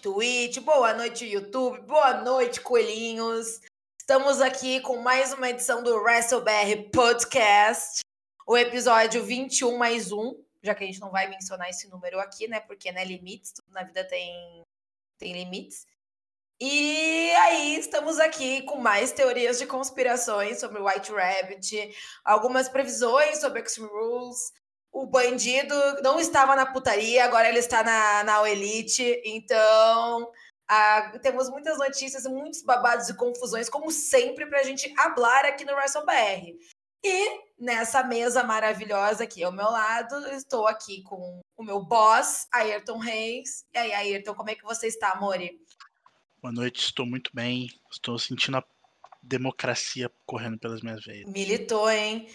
Twitch, boa noite YouTube, boa noite coelhinhos. Estamos aqui com mais uma edição do WrestleBR Podcast, o episódio 21 mais um, já que a gente não vai mencionar esse número aqui, né? Porque, né, limites, tudo na vida tem, tem limites. E aí, estamos aqui com mais teorias de conspirações sobre White Rabbit, algumas previsões sobre Extreme Rules, o bandido não estava na putaria, agora ele está na, na Elite. Então, ah, temos muitas notícias, muitos babados e confusões, como sempre, para a gente hablar aqui no WrestleBR. E nessa mesa maravilhosa aqui ao meu lado, estou aqui com o meu boss, Ayrton Reis. E aí, Ayrton, como é que você está, Amori? Boa noite, estou muito bem. Estou sentindo a democracia correndo pelas minhas veias. Militou, hein?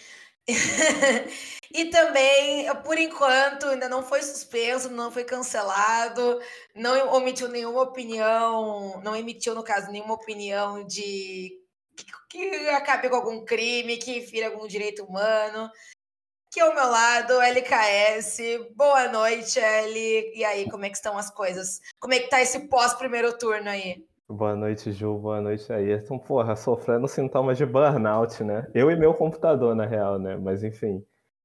E também, por enquanto, ainda não foi suspenso, não foi cancelado, não omitiu nenhuma opinião, não emitiu, no caso, nenhuma opinião de que, que acabe com algum crime, que fira algum direito humano. Aqui ao meu lado, LKS. Boa noite, L. E aí, como é que estão as coisas? Como é que tá esse pós-primeiro turno aí? Boa noite, Ju. Boa noite, Ayrton. Porra, sofrendo sintomas de burnout, né? Eu e meu computador, na real, né? Mas enfim.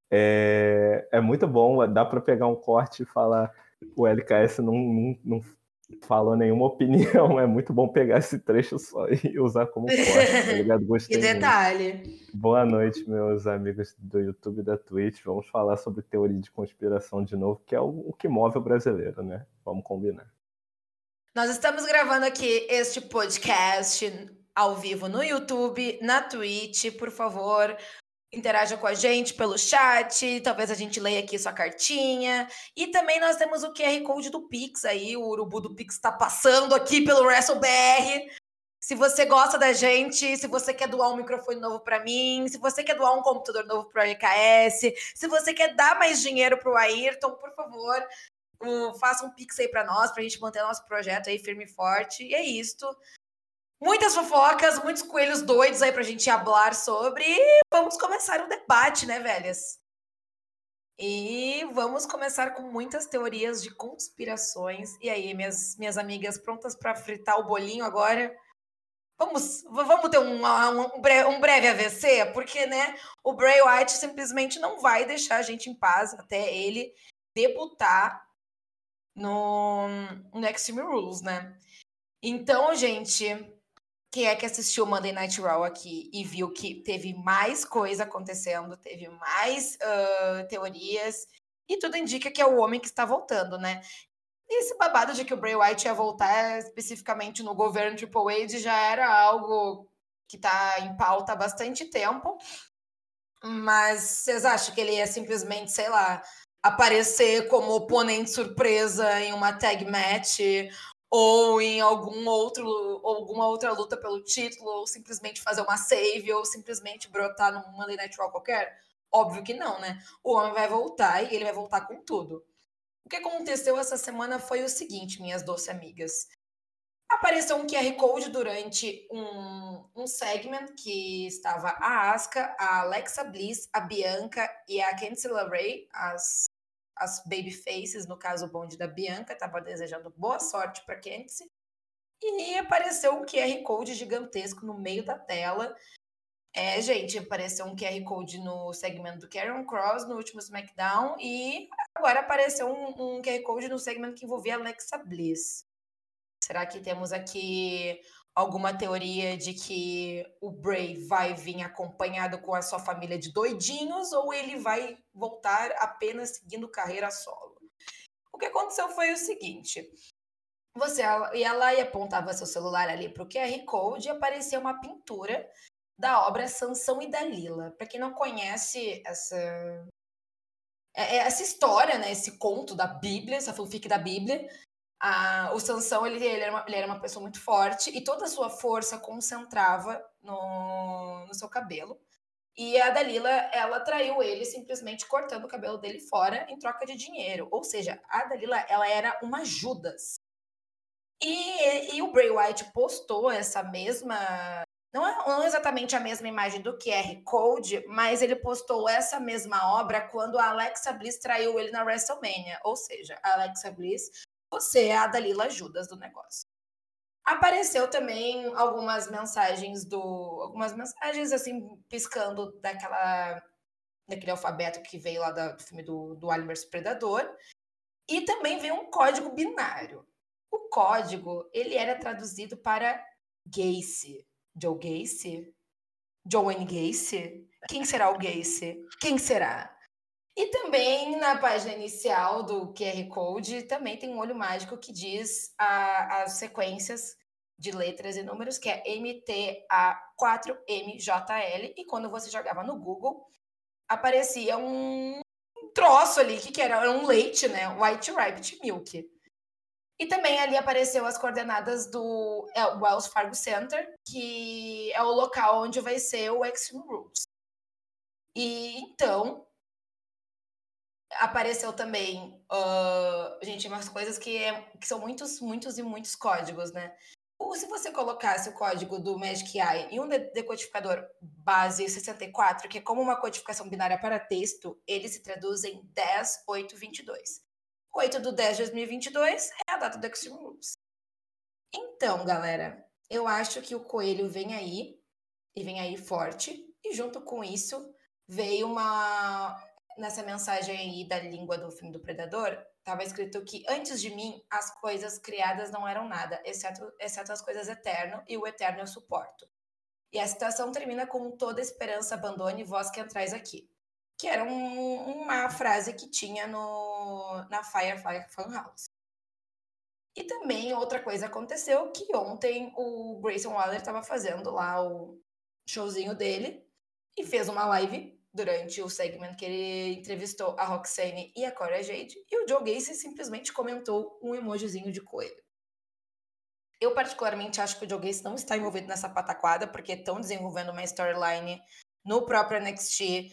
É, é muito bom, dá para pegar um corte e falar. O LKS não, não, não falou nenhuma opinião. É muito bom pegar esse trecho só e usar como corte, tá ligado? Gostei. que detalhe. Muito. Boa noite, meus amigos do YouTube e da Twitch. Vamos falar sobre teoria de conspiração de novo, que é o que move o brasileiro, né? Vamos combinar. Nós estamos gravando aqui este podcast ao vivo no YouTube, na Twitch. Por favor, interaja com a gente pelo chat, talvez a gente leia aqui sua cartinha. E também nós temos o QR Code do Pix aí, o urubu do Pix está passando aqui pelo WrestleBR. Se você gosta da gente, se você quer doar um microfone novo para mim, se você quer doar um computador novo para o RKS, se você quer dar mais dinheiro para o Ayrton, por favor, faça um pix aí para nós, para a gente manter nosso projeto aí firme e forte. E é isto. Muitas fofocas, muitos coelhos doidos aí para a gente hablar sobre. E vamos começar um debate, né, velhas? E vamos começar com muitas teorias de conspirações. E aí, minhas, minhas amigas, prontas para fritar o bolinho agora? Vamos, vamos ter um, um, um, breve AVC, porque né, o Bray White simplesmente não vai deixar a gente em paz até ele debutar no, no Extreme Rules, né? Então, gente, quem é que assistiu Monday Night Raw aqui e viu que teve mais coisa acontecendo, teve mais uh, teorias, e tudo indica que é o homem que está voltando, né? E esse babado de que o Bray Wyatt ia voltar especificamente no governo Triple H já era algo que está em pauta há bastante tempo. Mas vocês acham que ele ia simplesmente, sei lá, aparecer como oponente surpresa em uma tag match ou em algum outro, alguma outra luta pelo título, ou simplesmente fazer uma save, ou simplesmente brotar num Monday Night Raw qualquer? Óbvio que não, né? O homem vai voltar e ele vai voltar com tudo. O que aconteceu essa semana foi o seguinte, minhas doces amigas. Apareceu um QR Code durante um, um segment que estava a Asuka, a Alexa Bliss, a Bianca e a Candice LeRae, as as babyfaces, no caso o bonde da Bianca, estava desejando boa sorte para Candice. E apareceu um QR Code gigantesco no meio da tela. É, gente, apareceu um QR Code no segmento do Karen Cross no último SmackDown e agora apareceu um, um QR Code no segmento que envolvia Alexa Bliss. Será que temos aqui alguma teoria de que o Bray vai vir acompanhado com a sua família de doidinhos ou ele vai voltar apenas seguindo carreira solo. O que aconteceu foi o seguinte: você ia lá e apontava seu celular ali para o QR Code e aparecia uma pintura da obra Sansão e Dalila. Para quem não conhece essa é, é essa história, né, esse conto da Bíblia, essa fanfic da Bíblia, a, o Sansão ele, ele, era uma, ele era uma pessoa muito forte e toda a sua força concentrava no, no seu cabelo. E a Dalila, ela traiu ele simplesmente cortando o cabelo dele fora em troca de dinheiro. Ou seja, a Dalila, ela era uma Judas. E, e o Bray Wyatt postou essa mesma. Não é, não é exatamente a mesma imagem do QR Code, mas ele postou essa mesma obra quando a Alexa Bliss traiu ele na WrestleMania. Ou seja, a Alexa Bliss você é a Dalila Judas do negócio. Apareceu também algumas mensagens do. Algumas mensagens assim, piscando daquela. daquele alfabeto que veio lá do filme do, do Alien Predador. E também veio um código binário. O código, ele era traduzido para Gacy. Joe Gacy? Joanne Gacy? Quem será o Gacy? Quem será? E também na página inicial do QR Code também tem um olho mágico que diz a, as sequências de letras e números, que é MTA4MJL, e quando você jogava no Google, aparecia um troço ali, que, que era? Era um leite, né? White Rabbit Milk. E também ali apareceu as coordenadas do é, Wells Fargo Center, que é o local onde vai ser o Extreme Rules. E então apareceu também, uh, gente, umas coisas que, é, que são muitos, muitos e muitos códigos, né? Ou se você colocasse o código do Magic Eye em um decodificador base 64, que é como uma codificação binária para texto, ele se traduz em 10, 8, 22. 8 do 10 de 2022 é a data do Extreme Rules. Então, galera, eu acho que o coelho vem aí, e vem aí forte, e junto com isso veio uma. Nessa mensagem aí da língua do filme do Predador, estava escrito que antes de mim as coisas criadas não eram nada, exceto, exceto as coisas eterno, e o eterno eu suporto. E a citação termina com toda esperança abandone vós que entrais aqui. Que era um, uma frase que tinha no, na Firefly Funhouse. E também outra coisa aconteceu que ontem o Grayson Waller estava fazendo lá o showzinho dele e fez uma live durante o segmento que ele entrevistou a Roxane e a Cora Jade, e o Joe Gacy simplesmente comentou um emojizinho de coelho. Eu particularmente acho que o Joe Gacy não está envolvido nessa pataquada, porque estão desenvolvendo uma storyline no próprio NXT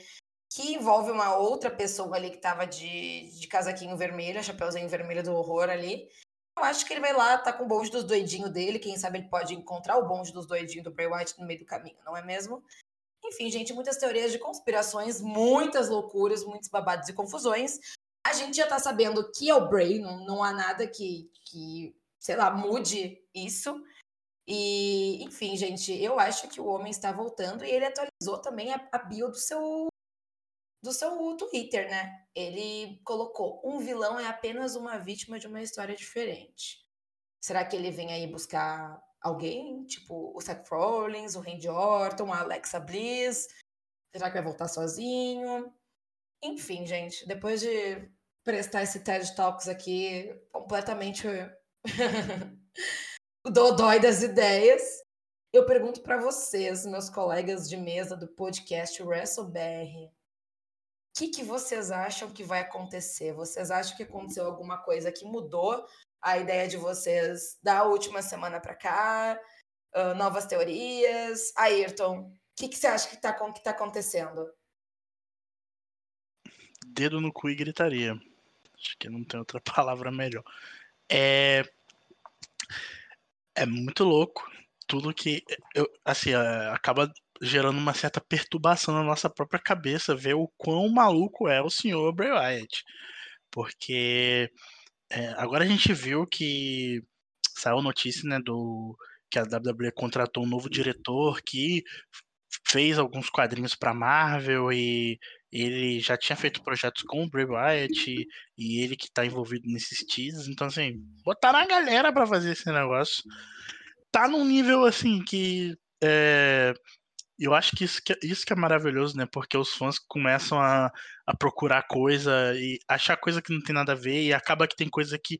que envolve uma outra pessoa ali que estava de, de casaquinho vermelho, chapeuzinho vermelho do horror ali. Eu acho que ele vai lá, tá com o bonde dos doidinhos dele, quem sabe ele pode encontrar o bonde dos doidinhos do Bray Wyatt no meio do caminho, não é mesmo? Enfim, gente, muitas teorias de conspirações, muitas loucuras, muitos babados e confusões. A gente já tá sabendo que é o Bray, não, não há nada que, que, sei lá, mude isso. E, enfim, gente, eu acho que o homem está voltando e ele atualizou também a, a bio do seu do seu Twitter, né? Ele colocou: um vilão é apenas uma vítima de uma história diferente. Será que ele vem aí buscar alguém, tipo o Seth Rollins, o Randy Orton, a Alexa Bliss. Será que vai voltar sozinho? Enfim, gente, depois de prestar esse TED Talks aqui completamente dodói das ideias, eu pergunto para vocês, meus colegas de mesa do podcast WrestleBR, o que, que vocês acham que vai acontecer? Vocês acham que aconteceu alguma coisa que mudou a ideia de vocês da última semana para cá, uh, novas teorias. Ayrton, o que, que você acha que está que tá acontecendo? Dedo no cu e gritaria. Acho que não tem outra palavra melhor. É, é muito louco. Tudo que. Eu, assim, é, acaba gerando uma certa perturbação na nossa própria cabeça ver o quão maluco é o senhor Bray Wyatt. Porque é, agora a gente viu que saiu notícia, né, do que a WWE contratou um novo diretor que fez alguns quadrinhos para Marvel e ele já tinha feito projetos com o Bray Wyatt e, e ele que está envolvido nesses teasers. Então, assim, botaram a galera para fazer esse negócio. Tá num nível, assim, que é, eu acho que isso, que isso que é maravilhoso, né? Porque os fãs começam a, a procurar coisa e achar coisa que não tem nada a ver, e acaba que tem coisa que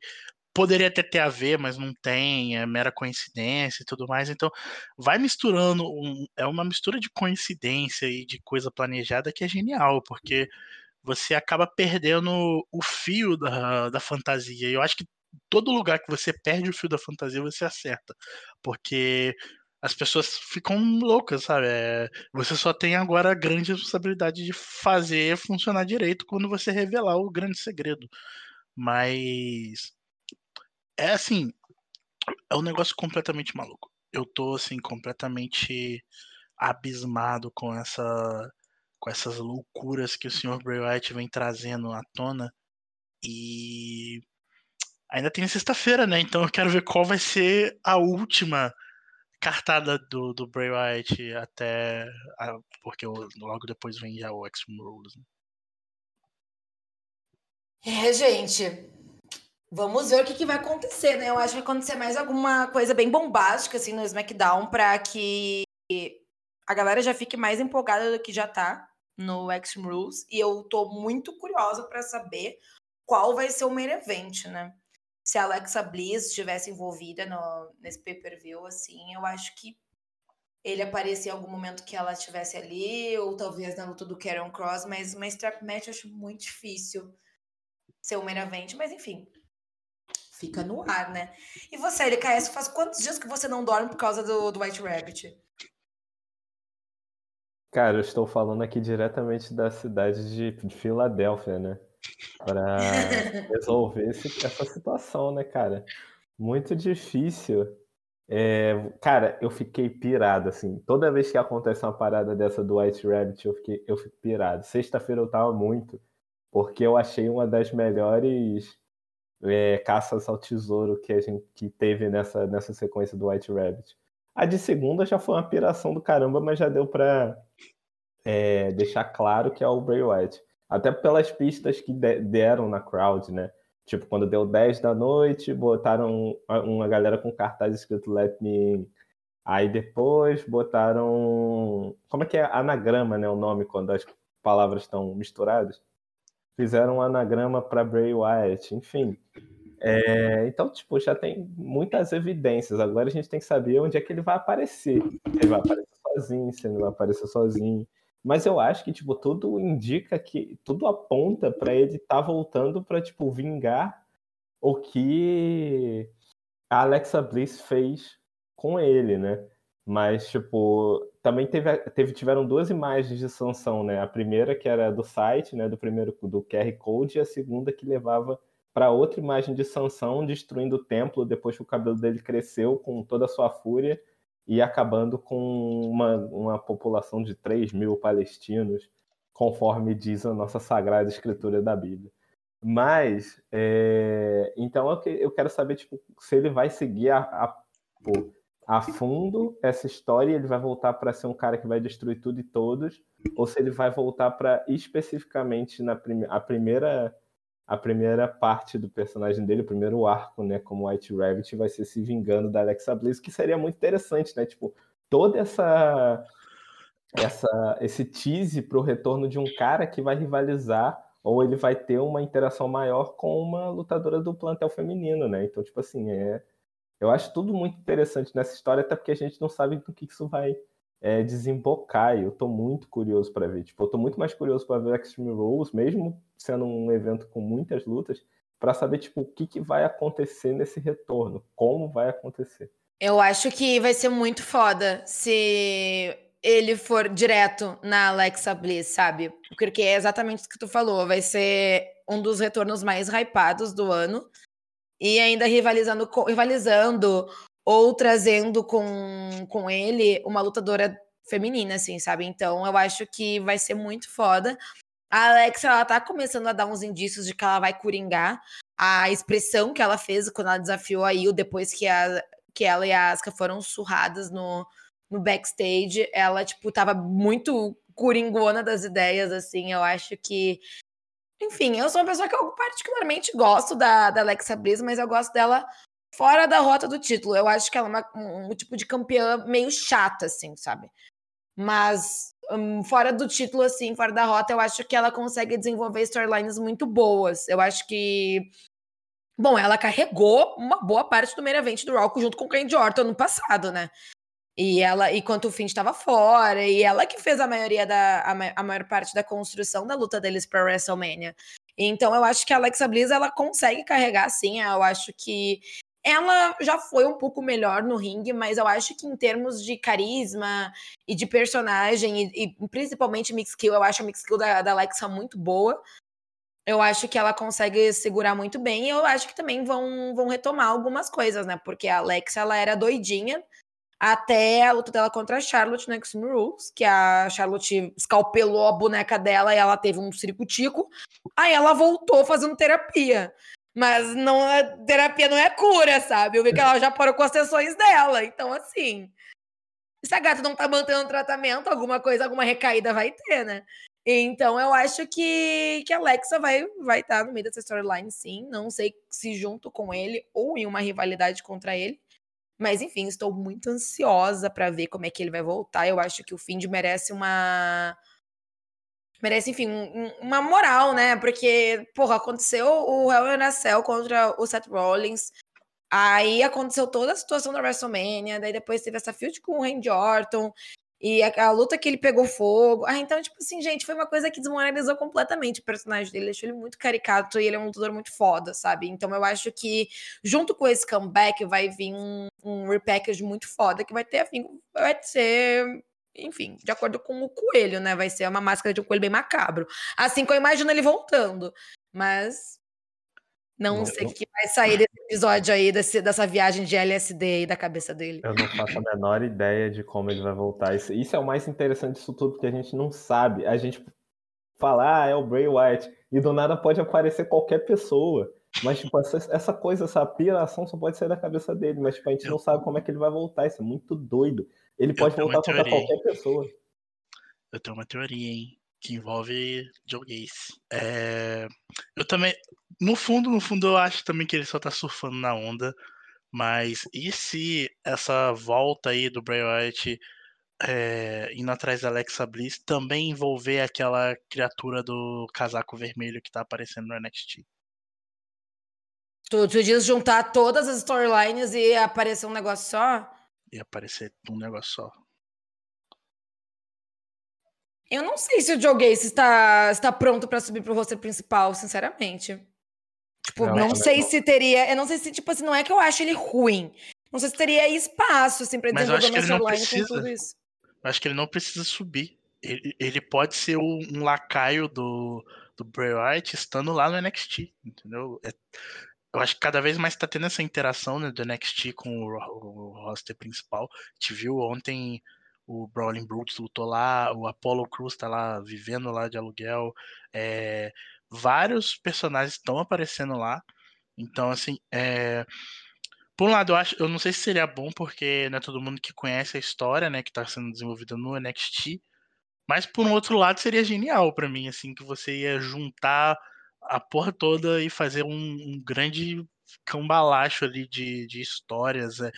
poderia até ter a ver, mas não tem, é mera coincidência e tudo mais. Então, vai misturando, um, é uma mistura de coincidência e de coisa planejada que é genial, porque você acaba perdendo o fio da, da fantasia. Eu acho que todo lugar que você perde o fio da fantasia, você acerta. Porque as pessoas ficam loucas, sabe? É, você só tem agora a grande responsabilidade de fazer funcionar direito quando você revelar o grande segredo. Mas é assim, é um negócio completamente maluco. Eu tô assim completamente abismado com essa com essas loucuras que o Sr. Bray Wyatt vem trazendo à tona e ainda tem sexta-feira, né? Então eu quero ver qual vai ser a última cartada do, do Bray Wyatt até. A, porque logo depois vem já o Extreme Rules. Né? É, gente. Vamos ver o que, que, vai acontecer, né? Eu acho que vai acontecer mais alguma coisa bem bombástica, assim, no SmackDown, pra que a galera já fique mais empolgada do que já tá no Extreme Rules. E eu tô muito curiosa para saber qual vai ser o main event, né? Se a Alexa Bliss estivesse envolvida no, nesse pay-per-view, assim, eu acho que ele aparecia em algum momento que ela estivesse ali, ou talvez na luta do Karen Cross, mas uma strap match eu acho muito difícil ser o main event, mas enfim, fica no ar, né? E você, LKS, faz quantos dias que você não dorme por causa do, do White Rabbit? Cara, eu estou falando aqui diretamente da cidade de, de Filadélfia, né? Para resolver esse, essa situação, né, cara? Muito difícil. É, cara, eu fiquei pirado, assim. Toda vez que acontece uma parada dessa do White Rabbit, eu, fiquei, eu fico pirado. Sexta-feira eu tava muito, porque eu achei uma das melhores é, caças ao tesouro que a gente que teve nessa, nessa sequência do White Rabbit. A de segunda já foi uma piração do caramba, mas já deu pra é, deixar claro que é o Bray Wyatt. Até pelas pistas que deram na crowd, né? Tipo, quando deu 10 da noite, botaram uma galera com cartaz escrito Let Me In. Aí depois botaram. Como é que é? Anagrama, né? O nome, quando as palavras estão misturadas. Fizeram um anagrama para Bray Wyatt. Enfim. É, então, tipo, já tem muitas evidências. Agora a gente tem que saber onde é que ele vai aparecer. Se ele vai aparecer sozinho, se ele vai aparecer sozinho. Mas eu acho que, tipo, tudo indica que. Tudo aponta para ele estar tá voltando para tipo, vingar o que a Alexa Bliss fez com ele, né? Mas, tipo, também teve, teve, tiveram duas imagens de sanção, né? A primeira que era do site, né? Do primeiro do QR Code, e a segunda que levava para outra imagem de sanção, destruindo o templo depois que o cabelo dele cresceu com toda a sua fúria e acabando com uma, uma população de 3 mil palestinos, conforme diz a nossa sagrada escritura da Bíblia. Mas, é, então eu quero saber tipo, se ele vai seguir a, a, a fundo essa história e ele vai voltar para ser um cara que vai destruir tudo e todos, ou se ele vai voltar para especificamente na prime a primeira a primeira parte do personagem dele, o primeiro arco, né, como White Rabbit, vai ser se vingando da Alexa Bliss, que seria muito interessante, né? Tipo, toda essa essa esse tease pro retorno de um cara que vai rivalizar ou ele vai ter uma interação maior com uma lutadora do plantel feminino, né? Então, tipo assim, é eu acho tudo muito interessante nessa história, até porque a gente não sabe do que isso vai é, desembocar. E eu tô muito curioso para ver. Tipo, eu tô muito mais curioso para ver Extreme Rules, mesmo sendo um evento com muitas lutas, para saber tipo o que, que vai acontecer nesse retorno, como vai acontecer. Eu acho que vai ser muito foda se ele for direto na Alexa Bliss, sabe? Porque é exatamente o que tu falou, vai ser um dos retornos mais hypados do ano. E ainda rivalizando, rivalizando ou trazendo com, com ele uma lutadora feminina, assim, sabe? Então eu acho que vai ser muito foda. A Alexa, ela tá começando a dar uns indícios de que ela vai coringar. A expressão que ela fez quando ela desafiou a Io depois que, a, que ela e a Asuka foram surradas no, no backstage, ela, tipo, tava muito coringona das ideias, assim. Eu acho que. Enfim, eu sou uma pessoa que eu particularmente gosto da, da Alexa Bliss, mas eu gosto dela fora da rota do título. Eu acho que ela é uma, um, um, tipo de campeã meio chata, assim, sabe? Mas um, fora do título, assim, fora da rota, eu acho que ela consegue desenvolver storylines muito boas. Eu acho que. Bom, ela carregou uma boa parte do main event do Raw junto com o Randy Orton no passado, né? E ela, enquanto o Finn estava fora, e ela que fez a maioria da a, a maior parte da construção da luta deles para WrestleMania. Então eu acho que a Alexa Bliss ela consegue carregar sim, eu acho que ela já foi um pouco melhor no ringue, mas eu acho que em termos de carisma e de personagem, e, e principalmente mix skill, eu acho a mix skill da, da Alexa muito boa. Eu acho que ela consegue segurar muito bem e eu acho que também vão, vão retomar algumas coisas, né? Porque a Alexa, ela era doidinha até a luta dela contra a Charlotte no Extreme Rules, que a Charlotte escalpelou a boneca dela e ela teve um ciricutico. Aí ela voltou fazendo terapia. Mas não é, terapia não é cura, sabe? Eu vi que ela já parou com as sessões dela. Então, assim, se a gata não tá mantendo o tratamento, alguma coisa, alguma recaída vai ter, né? Então, eu acho que, que a Alexa vai estar vai tá no meio dessa storyline, sim. Não sei se junto com ele ou em uma rivalidade contra ele. Mas, enfim, estou muito ansiosa para ver como é que ele vai voltar. Eu acho que o Find merece uma. Merece, enfim, um, uma moral, né? Porque, porra, aconteceu o Hell in a Cell contra o Seth Rollins. Aí aconteceu toda a situação da WrestleMania. Daí depois teve essa field com o Randy Orton. E a, a, luta que ele pegou fogo. Ah, então, tipo assim, gente, foi uma coisa que desmoralizou completamente o personagem dele. Deixou ele muito caricato e ele é um lutador muito foda, sabe? Então eu acho que, junto com esse comeback, vai vir um, um repackage muito foda que vai ter, enfim, vai ser. Enfim, de acordo com o coelho, né? Vai ser uma máscara de um coelho bem macabro. Assim que eu imagino ele voltando. Mas não, sei o que vai sair desse episódio aí, desse, dessa viagem de LSD aí da cabeça dele. Eu não faço a menor ideia de como ele vai voltar. Isso, isso é o mais interessante disso tudo, porque a gente não sabe. A gente fala, ah, é o Bray Wyatt, e do nada pode aparecer qualquer pessoa. Mas, tipo, essa, essa coisa, essa piração só pode sair da cabeça dele, mas, tipo, a gente eu... não sabe como é que ele vai voltar. Isso é muito doido. Ele pode voltar contra qualquer pessoa. Eu tenho uma teoria, hein? que envolve Joe Gacy. É... Eu também, no fundo, no fundo, eu acho também que ele só tá surfando na onda. Mas e se essa volta aí do Bray Wyatt é, indo atrás da Alexa Bliss também envolver aquela criatura do casaco vermelho que tá aparecendo no NXT? Tu, tu diz juntar todas as storylines e aparecer um negócio só? E aparecer um negócio só. Eu não sei se o Joe Gacy está, está pronto para subir pro roster principal, sinceramente. Tipo, não, não sei se teria. Eu não sei se, tipo assim, não é que eu acho ele ruim. Não sei se teria espaço, assim, pra desenvolver uma storyline com tudo isso. Eu acho que ele não precisa subir. Ele, ele pode ser um, um lacaio do, do Bray Wyatt estando lá no NXT, entendeu? É, eu acho que cada vez mais tá tendo essa interação né, do NXT com o, o, roster principal. A gente viu ontem o Brawling Brutes lutou lá, o Apollo Cruz tá lá vivendo lá de aluguel. É, vários personagens estão aparecendo lá. Então, assim, é, por um lado, eu acho, eu não sei se seria bom, porque não é todo mundo que conhece a história, né, que tá sendo desenvolvida no NXT. Mas por um outro lado, seria genial para mim, assim, que você ia juntar a porra toda e fazer um, um grande cambalacho ali de, de histórias. É,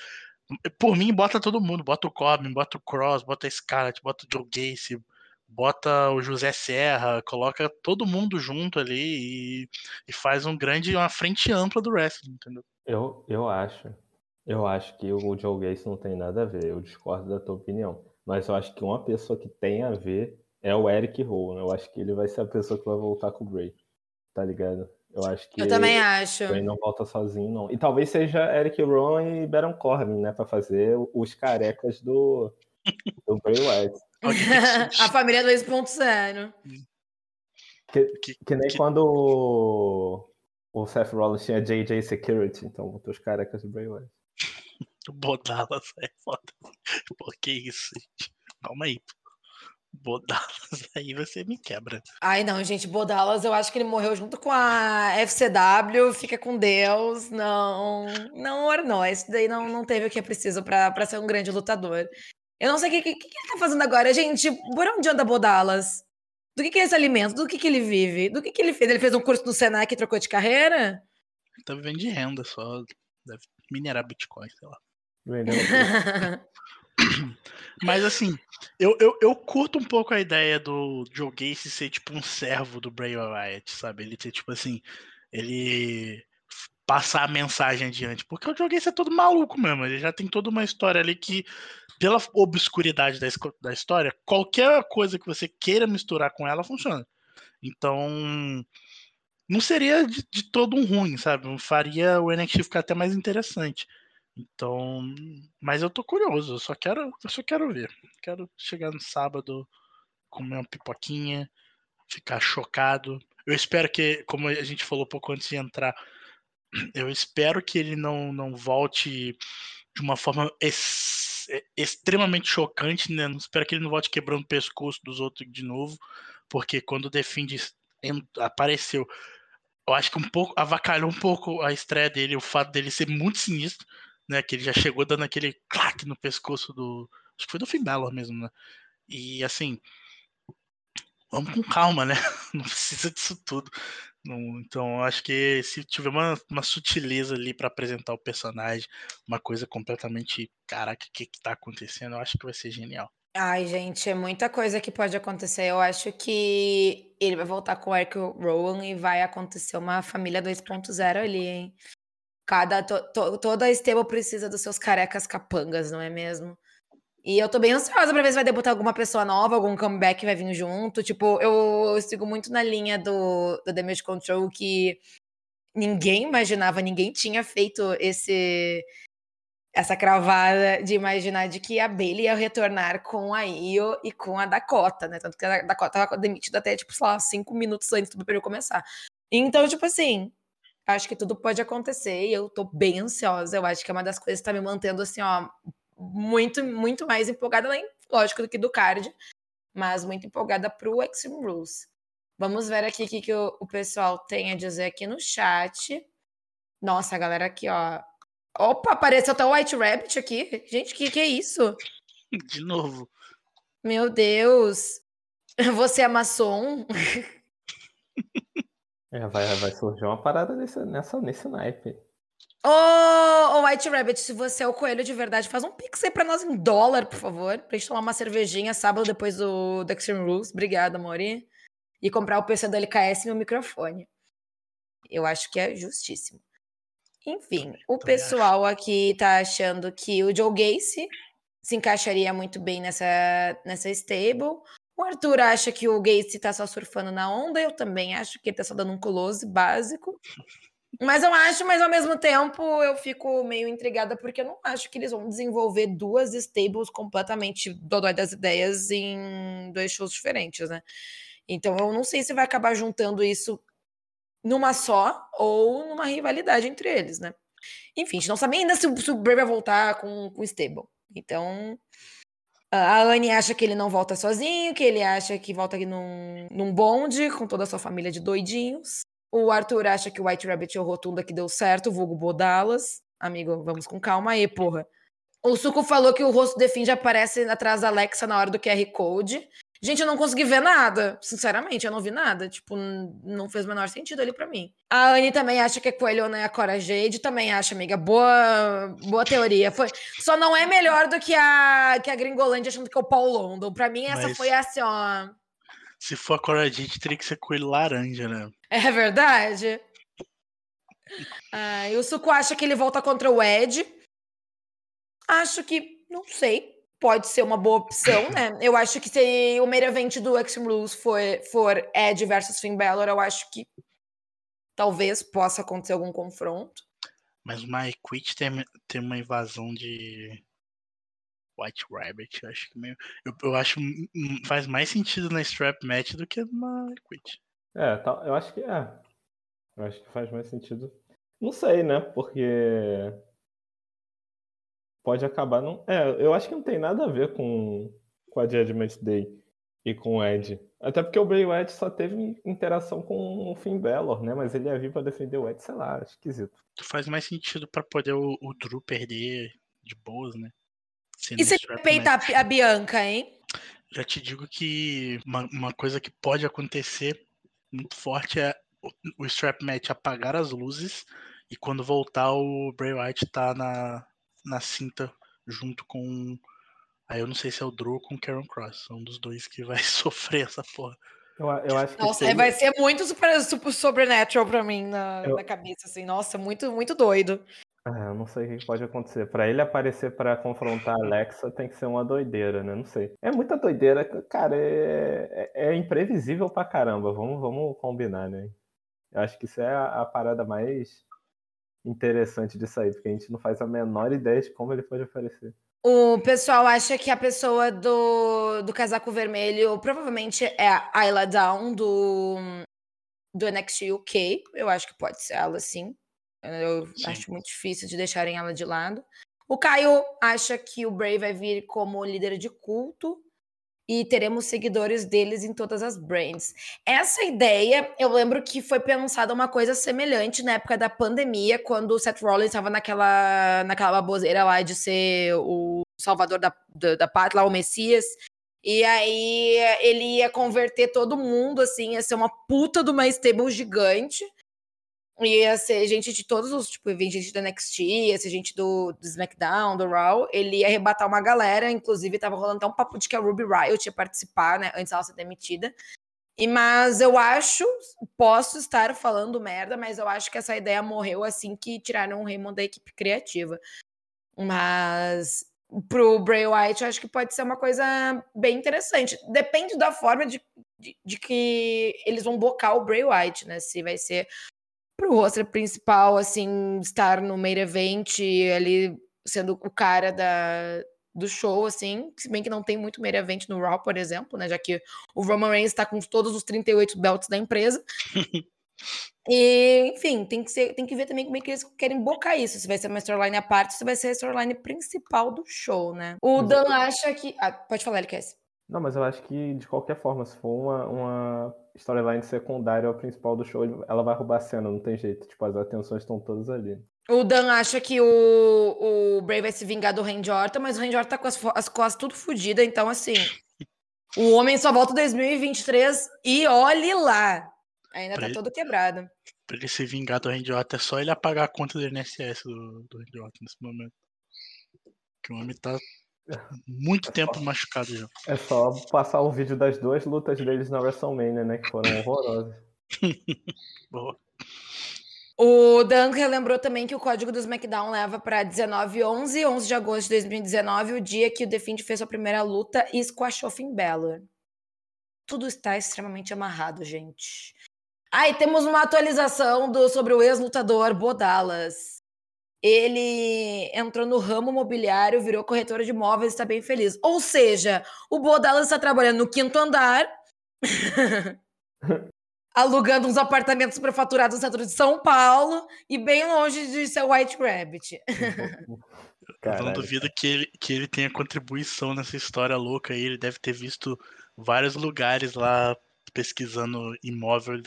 por mim, bota todo mundo. Bota o Corbin, bota o Cross, bota a Scarlett, bota o Joe Gacy, bota o José Serra, coloca todo mundo junto ali e, e faz um grande, uma frente ampla do wrestling, entendeu? Eu, eu acho. Eu acho que o Joe Gacy não tem nada a ver. Eu discordo da tua opinião. Mas eu acho que uma pessoa que tem a ver é o Eric Rowan. Eu acho que ele vai ser a pessoa que vai voltar com o Bray. Tá ligado? Eu acho que. Eu também acho. Ele não volta sozinho, não. E talvez seja Eric Rowan e Baron Corbin, né? Pra fazer os carecas do, do Bray Wyatt. a família 2.0. Que, que, que, nem que... quando o, o Seth Rollins tinha JJ Security, então botou os carecas do Bray Wyatt. Bodalas é foda. Por que isso, gente? Calma aí. Bodalas, aí você me quebra. Ai, não, gente, Bodalas, eu acho que ele morreu junto com a FCW, fica com Deus, não, não ornou, isso daí não, não teve o que é preciso para ser um grande lutador. Eu não sei o que, que, que, ele tá fazendo agora, gente, por onde anda Bodalas? Do que, que é esse alimento? Do que, que ele vive? Do que, que ele fez? Ele fez um curso no Senac e trocou de carreira? Ele tá vivendo de renda só, deve minerar Bitcoin, sei lá. Mas assim, eu, eu, eu, curto um pouco a ideia do Joe Gacy ser tipo um servo do Bray Wyatt, sabe? Ele ter tipo assim, ele passar a mensagem adiante. Porque o Joe Gacy é todo maluco mesmo, ele já tem toda uma história ali que, pela obscuridade da, da história, qualquer coisa que você queira misturar com ela funciona. Então, não seria de, de todo um ruim, sabe? Faria o NXT ficar até mais interessante. Então, mas eu tô curioso, eu só quero, eu só quero ver. Quero chegar no sábado, comer uma pipoquinha, ficar chocado. Eu espero que, como a gente falou pouco antes de entrar, eu espero que ele não, não volte de uma forma ex, extremamente chocante, né? Não espero que ele não volte quebrando o pescoço dos outros de novo, porque quando o Defende apareceu eu acho que um pouco avacalhou um pouco a estreia dele, o fato dele ser muito sinistro, né? Que ele já chegou dando aquele claque no pescoço do. Acho que foi do Finn Balor mesmo, né? E assim, vamos com calma, né? Não precisa disso tudo. Não, então, acho que se tiver uma, uma sutileza ali para apresentar o personagem, uma coisa completamente, caraca, o que, que tá acontecendo, eu acho que vai ser genial. Ai, gente, é muita coisa que pode acontecer. Eu acho que ele vai voltar com o Eric Rowan e vai acontecer uma família 2.0 ali, hein? Cada, to, to, toda stable precisa dos seus carecas capangas, não é mesmo? E eu tô bem ansiosa pra ver se vai debutar alguma pessoa nova, algum comeback vai vir junto. Tipo, eu, eu sigo muito na linha do, do Damage Control que ninguém imaginava, ninguém tinha feito esse essa cravada de imaginar de que a Bailey ia retornar com a Io e com a Dakota, né? Tanto que a Dakota tava demitida até, tipo, sei lá, cinco minutos antes do período começar. Então, tipo assim, acho que tudo pode acontecer e eu tô bem ansiosa. Eu acho que é uma das coisas que tá me mantendo, assim, ó, muito, muito mais empolgada, além, lógico, do que do card, mas muito empolgada pro Extreme Rules. Vamos ver aqui o que, que o, o pessoal tem a dizer aqui no chat. Nossa, a galera aqui, ó. Opa, apareceu até o White Rabbit aqui. Gente, o que, que é isso? De novo. Meu Deus. Você é maçom? É, vai, vai surgir uma parada nesse, nessa, nesse naipe. Ô, oh, White Rabbit, se você é o coelho de verdade, faz um pix aí pra nós em dólar, por favor. Pra gente tomar uma cervejinha sábado depois do, do Extreme Rules. Obrigada, Mori. E comprar o PC do LKS e meu microfone. Eu acho que é justíssimo. Enfim, o pessoal aqui tá achando que o Joe Gacy se encaixaria muito bem nessa, nessa stable. O Arthur acha que o Gacy tá só surfando na onda. Eu também acho que ele tá só dando um close básico. Mas eu acho, mas ao mesmo tempo eu fico meio intrigada porque eu não acho que eles vão desenvolver duas stables completamente dodói das ideias em dois shows diferentes, né? Então eu não sei se vai acabar juntando isso numa só ou numa rivalidade entre eles, né? Enfim, a gente não sabe ainda se, o Bray vai voltar com, com stable. Então, a Anne acha que ele não volta sozinho, que ele acha que volta aqui num, num bonde com toda a sua família de doidinhos. O Arthur acha que o White Rabbit é o rotunda que deu certo, vulgo Bodalas. Amigo, vamos com calma aí, porra. O Suco falou que o rosto defende aparece atrás da Alexa na hora do QR Code. Gente, eu não consegui ver nada. Sinceramente, eu não vi nada. Tipo, não fez o menor sentido ali para mim. A Anne também acha que a Coelhona é a Cora Jade. Também acha, amiga. Boa, boa teoria. Foi, só não é melhor do que a, que a Gringolândia achando que é o Paul London. Pra mim, essa Mas... foi assim, ó se for a Cora Jade, teria que ser coelho laranja, né? É verdade. Ah, e o Suco acha que ele volta contra o Ed. Acho que, não sei, pode ser uma boa opção, né? Eu acho que se o main event do Extreme Rules for, for Ed versus Finn Balor, eu acho que talvez possa acontecer algum confronto. Mas My Quit tem, tem uma invasão de White Rabbit. Acho que meio. Eu, eu acho faz mais sentido na strap match do que numa quit. É, tá, eu acho que é. Eu acho que faz mais sentido. Não sei, né? Porque pode acabar não. É, eu acho que não tem nada a ver com com a Judgment Day e com o Ed. Até porque o Bray Wyatt só teve interação com o Finn Balor, né? Mas ele ia vir para defender o Ed, sei lá, esquisito. Faz mais sentido para poder o, o Drew perder de boas, né? E você respeita a, a Bianca, hein? Já te digo que uma, uma coisa que pode acontecer muito forte é o, o strap match apagar as luzes e quando voltar o Bray Wyatt tá na, na cinta junto com aí eu não sei se é o Drew com o Karen Cross, é um dos dois que vai sofrer essa porra. Eu, eu acho que Nossa, vai ser muito super, super sobrenatural pra mim na, eu... na cabeça, assim. Nossa, muito, muito doido. É, eu não sei o que pode acontecer. Para ele aparecer para confrontar a Alexa tem que ser uma doideira, né? Não sei. É muita doideira, cara. É, é, é imprevisível pra caramba. Vamos, vamos combinar, né? Eu acho que isso é a, a, parada mais interessante disso aí, porque a gente não faz a menor ideia de como ele pode aparecer. O pessoal acha que a pessoa do, do casaco vermelho provavelmente é a Ayla Down do, do NXT UK. Eu acho que pode ser ela, sim. Eu Sim. acho muito difícil de deixarem ela de lado. O Caio acha que o Bray vai vir como líder de culto. E teremos seguidores deles em todas as brands. Essa ideia, eu lembro que foi pensada uma coisa semelhante na época da pandemia, quando o Seth Rollins estava naquela, naquela baboseira lá de ser o salvador da, da, da pátria, lá, o Messias. E aí ele ia converter todo mundo, assim, ia ser uma puta de uma stable gigante. Ia ser gente de todos os, tipo, vem gente do NXT, ia ser gente do, do SmackDown, do Raw. Ele ia arrebatar uma galera, inclusive tava rolando até um papo de que a Ruby Riot ia participar, né, antes dela ser demitida. E, mas eu acho, posso estar falando merda, mas eu acho que essa ideia morreu assim que tiraram o Raymond da equipe criativa. Mas pro Bray White, eu acho que pode ser uma coisa bem interessante. Depende da forma de, de, de que eles vão bocar o Bray White, né? Se vai ser pro roster principal, assim, estar no main event, ali sendo o cara da, do show, assim, se bem que não tem muito main event no Raw, por exemplo, né, já que o Roman Reigns está com todos os 38 belts da empresa. e, enfim, tem que, ser, tem que ver também como é que eles querem bocar isso, se vai ser uma storyline à parte, se vai ser a storyline principal do show, né. O Dan acha que... Ah, pode falar, ele quer Não, mas eu acho que, de qualquer forma, se for uma, uma storyline secundária ao principal do show, ela vai roubar a cena, não tem jeito. Tipo, as atenções estão todas ali. O Dan acha que o, o Bray vai se vingar do Randy Orton, mas o Randy Orton tá com as, as costas tudo fodidas, então assim. o homem só volta em 2023 e olhe lá. Ainda pra tá ele, todo quebrado. Pra ele se vingar do Randy Orton, é só ele apagar a conta do INSS do, do Randy Orton nesse momento. Que o homem tá muito tempo machucado já. É só passar o vídeo das duas lutas deles na WrestleMania, né? Que foram horrorosas. Boa. O Dan relembrou também que o código do SmackDown leva para 19/11, 11 de agosto de 2019, o dia que o The Fiend fez sua primeira luta e squashou Finn Balor. Tudo está extremamente amarrado, gente. Ah, e temos uma atualização do, sobre o ex-lutador Bodalas ele entrou no ramo imobiliário, virou corretora de imóveis e está bem feliz. Ou seja, o Bodalas está trabalhando no quinto andar, alugando uns apartamentos prefaturados no centro de São Paulo e bem longe de ser White Rabbit. Eu não duvido que ele, que ele tenha contribuição nessa história louca aí. Ele deve ter visto vários lugares lá pesquisando imóvel.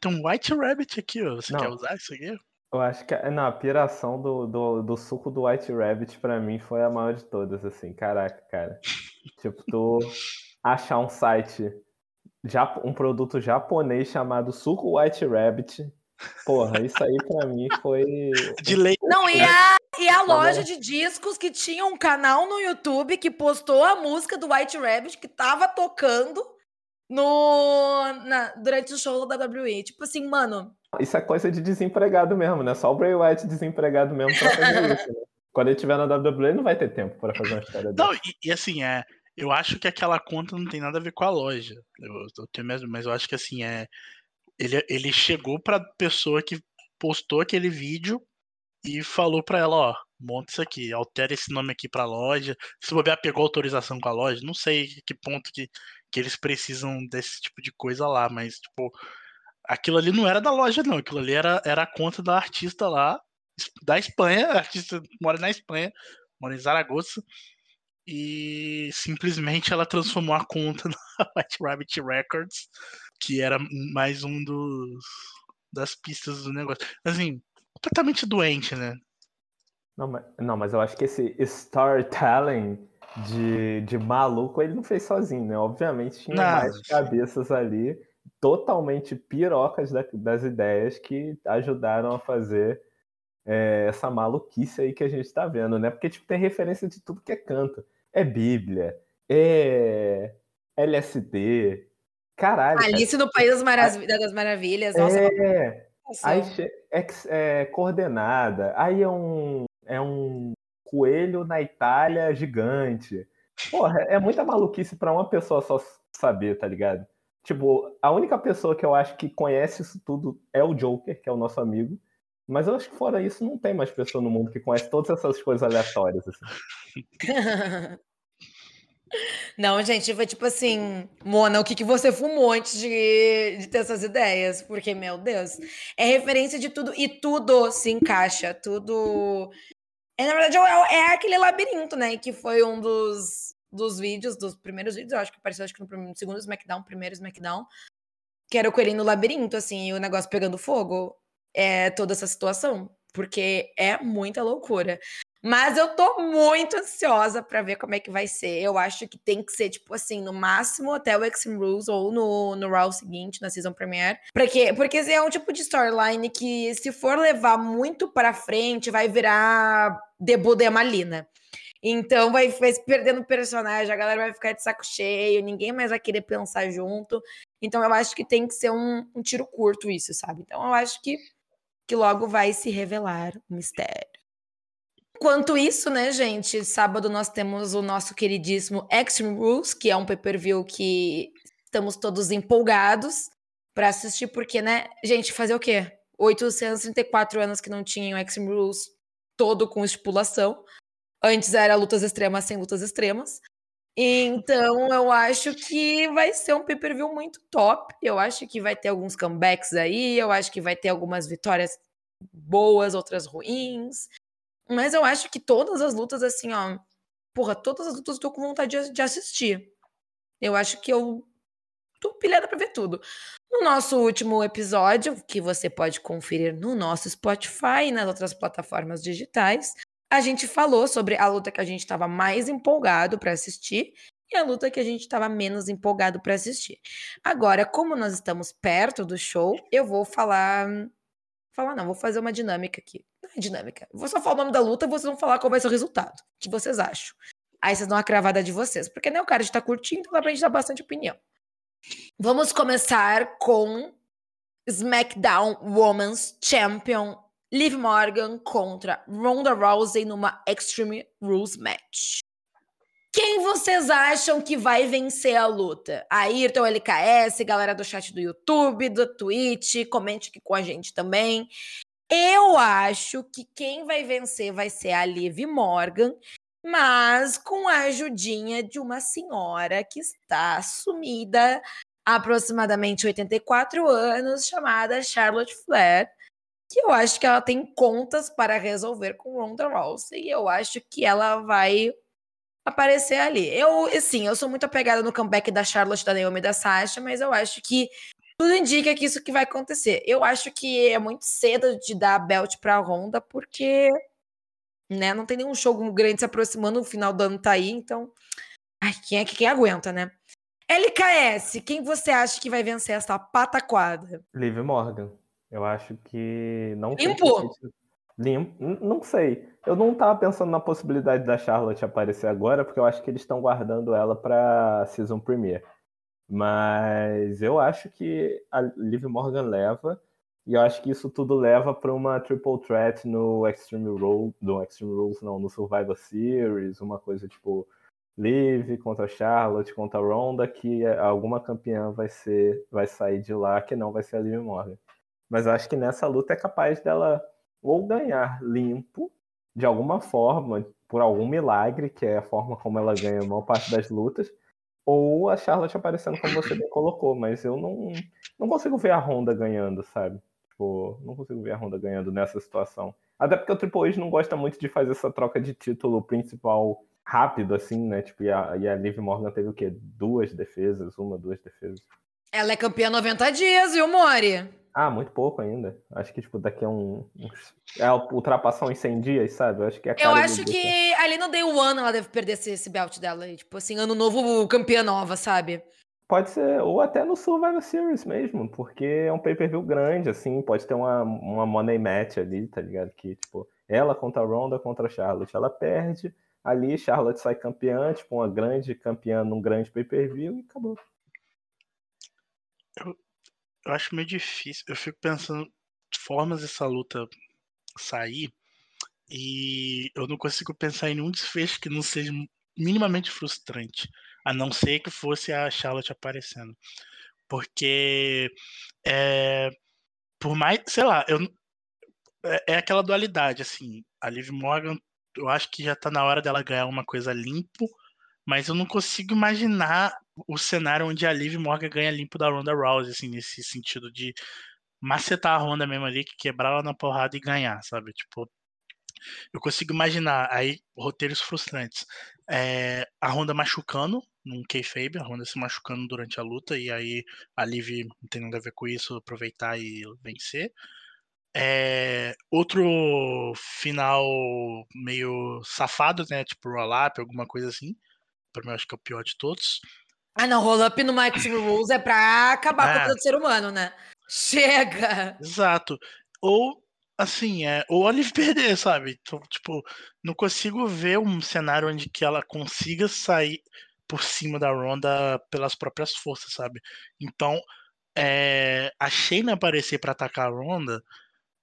Tem um White Rabbit aqui, ó. Você não. quer usar isso aqui? Eu acho que não, a piração do, do, do suco do White Rabbit pra mim foi a maior de todas, assim. Caraca, cara. tipo, tu achar um site, um produto japonês chamado suco White Rabbit. Porra, isso aí pra mim foi. De lei. Não, e a, e a loja de discos que tinha um canal no YouTube que postou a música do White Rabbit que tava tocando no, na, durante o show da WWE. Tipo assim, mano, isso é coisa de desempregado mesmo, né? Só o Bray Wyatt desempregado mesmo pra fazer isso, né? Quando ele estiver na WWE, não vai ter tempo para fazer uma história dessa. Não, e, e, assim, é, eu acho que aquela conta não tem nada a ver com a loja. Eu, eu tenho mesmo, mas eu acho que assim, é. Ele, ele chegou pra pessoa que postou aquele vídeo e falou pra ela, ó, monta isso aqui, altera esse nome aqui pra loja. Se bobear, pegou autorização com a loja, não sei que ponto que, que eles precisam desse tipo de coisa lá, mas, tipo, aquilo ali não era da loja, não. Aquilo ali era, era a conta da artista lá, da Espanha. A artista mora na Espanha, mora em Zaragoza. E simplesmente ela transformou a conta na White Rabbit Records, que era mais um dos das pistas do negócio. Assim, completamente doente, né? Não, mas, não, mas eu acho que esse storytelling de, de maluco ele não fez sozinho, né? Obviamente tinha não. mais cabeças ali totalmente pirocas da, das ideias que ajudaram a fazer é, essa maluquice aí que a gente está vendo, né? Porque tipo, tem referência de tudo que é canto. É Bíblia, é LSD, caralho. Alice no País das, Marav das Maravilhas, nossa. É, aí é, é, coordenada, aí é um, é um coelho na Itália gigante. Porra, é muita maluquice para uma pessoa só saber, tá ligado? Tipo, a única pessoa que eu acho que conhece isso tudo é o Joker, que é o nosso amigo. Mas eu acho que fora isso, não tem mais pessoa no mundo que conhece todas essas coisas aleatórias. Assim. Não, gente, foi tipo assim, Mona, o que, que você fumou antes de, de ter essas ideias? Porque, meu Deus, é referência de tudo e tudo se encaixa, tudo. É, na verdade, é, é aquele labirinto, né? Que foi um dos dos vídeos, dos primeiros vídeos, eu acho que apareceu acho que no segundo SmackDown, primeiro SmackDown, que era o coelhinho no labirinto, assim, e o negócio pegando fogo. É toda essa situação, porque é muita loucura. Mas eu tô muito ansiosa para ver como é que vai ser. Eu acho que tem que ser, tipo assim, no máximo até o Extreme Rules ou no, no Raw seguinte, na season premiere. Porque, porque é um tipo de storyline que, se for levar muito para frente, vai virar debut de Malina. Então vai, vai se perdendo o personagem, a galera vai ficar de saco cheio, ninguém mais vai querer pensar junto. Então eu acho que tem que ser um, um tiro curto isso, sabe? Então eu acho que, que logo vai se revelar o mistério. Enquanto isso, né, gente, sábado nós temos o nosso queridíssimo Extreme Rules, que é um pay-per-view que estamos todos empolgados para assistir, porque, né, gente, fazer o quê? 834 anos que não tinham Extreme Rules todo com estipulação. Antes era lutas extremas sem lutas extremas. Então, eu acho que vai ser um pay-per-view muito top. Eu acho que vai ter alguns comebacks aí, eu acho que vai ter algumas vitórias boas, outras ruins. Mas eu acho que todas as lutas, assim, ó. Porra, todas as lutas eu tô com vontade de, assistir. Eu acho que eu tô pilhada pra ver tudo. No nosso último episódio, que você pode conferir no nosso Spotify e nas outras plataformas digitais, a gente falou sobre a luta que a gente estava mais empolgado para assistir e a luta que a gente estava menos empolgado para assistir. Agora, como nós estamos perto do show, eu vou falar. Falar não, vou fazer uma dinâmica aqui dinâmica. vou só falar o nome da luta, vocês vão falar qual vai ser o resultado. O que vocês acham? Aí vocês dão a cravada de vocês. Porque nem o cara está curtindo, dá pra gente dar bastante opinião. Vamos começar com SmackDown Women's Champion Liv Morgan contra Ronda Rousey numa Extreme Rules Match. Quem vocês acham que vai vencer a luta? Ayrton, LKS, galera do chat do YouTube, do Twitch, comente aqui com a gente também. Eu acho que quem vai vencer vai ser a Liv Morgan, mas com a ajudinha de uma senhora que está sumida há aproximadamente 84 anos, chamada Charlotte Flair, que eu acho que ela tem contas para resolver com Ronda Rousey e eu acho que ela vai aparecer ali. Eu, assim, eu sou muito apegada no comeback da Charlotte, da Naomi e da Sasha, mas eu acho que tudo indica que isso que vai acontecer. Eu acho que é muito cedo de dar a belt pra Honda, porque né, não tem nenhum jogo grande se aproximando, o final do ano tá aí, então. Ai, quem é que quem aguenta, né? LKS, quem você acha que vai vencer essa pataquada? Liv Morgan. Eu acho que não Limpo. Limpo. Não sei. Eu não tava pensando na possibilidade da Charlotte aparecer agora, porque eu acho que eles estão guardando ela pra Season Premiere. Mas eu acho que a Liv Morgan leva, e eu acho que isso tudo leva para uma triple threat no Extreme Rules, no Extreme Rules não, no Survivor Series, uma coisa tipo Liv contra Charlotte, contra Ronda, que alguma campeã vai ser, vai sair de lá, que não vai ser a Liv Morgan. Mas eu acho que nessa luta é capaz dela ou ganhar limpo, de alguma forma, por algum milagre, que é a forma como ela ganha a maior parte das lutas, ou a Charlotte aparecendo como você bem colocou, mas eu não, não consigo ver a Honda ganhando, sabe? Tipo, não consigo ver a Honda ganhando nessa situação. Até porque o Triple H não gosta muito de fazer essa troca de título principal rápido, assim, né? Tipo, e a, e a Liv Morgan teve o quê? Duas defesas, uma, duas defesas. Ela é campeã 90 dias, viu, Mori? Ah, muito pouco ainda. Acho que, tipo, daqui a um. É ultrapassar uns 100 dias, sabe? Eu acho que é Eu acho que ali no Day One ela deve perder esse, esse belt dela. Tipo assim, ano novo, campeã nova, sabe? Pode ser, ou até no Survivor Series mesmo, porque é um pay-per-view grande, assim, pode ter uma, uma money match ali, tá ligado? Que, tipo, ela contra a Ronda contra a Charlotte, ela perde, ali Charlotte sai campeã, tipo, uma grande campeã num grande pay-per-view e acabou. Eu, eu acho meio difícil. Eu fico pensando formas dessa luta sair e eu não consigo pensar em nenhum desfecho que não seja minimamente frustrante, a não ser que fosse a Charlotte aparecendo. Porque é, por mais, sei lá, eu, é, é aquela dualidade, assim, a Liv Morgan, eu acho que já tá na hora dela ganhar uma coisa limpo, mas eu não consigo imaginar o cenário onde a Liv Morgan ganha limpo da Ronda Rousey, assim, nesse sentido de macetar a Ronda mesmo ali, quebrar ela na porrada e ganhar, sabe? Tipo, eu consigo imaginar aí roteiros frustrantes. É, a Honda machucando num kayfabe, a Honda se machucando durante a luta, e aí a Liv não tem nada a ver com isso, aproveitar e vencer. É, outro final meio safado, né? Tipo roll-up, alguma coisa assim. Mim, eu acho que é o pior de todos. Ah, não, roll-up no Maximum Rules é pra acabar com o do ser humano, né? Chega! Exato. Ou, assim, é, ou a Liv perder, sabe? Então, tipo, não consigo ver um cenário onde que ela consiga sair por cima da Ronda pelas próprias forças, sabe? Então, é, a Shayna aparecer para atacar a Ronda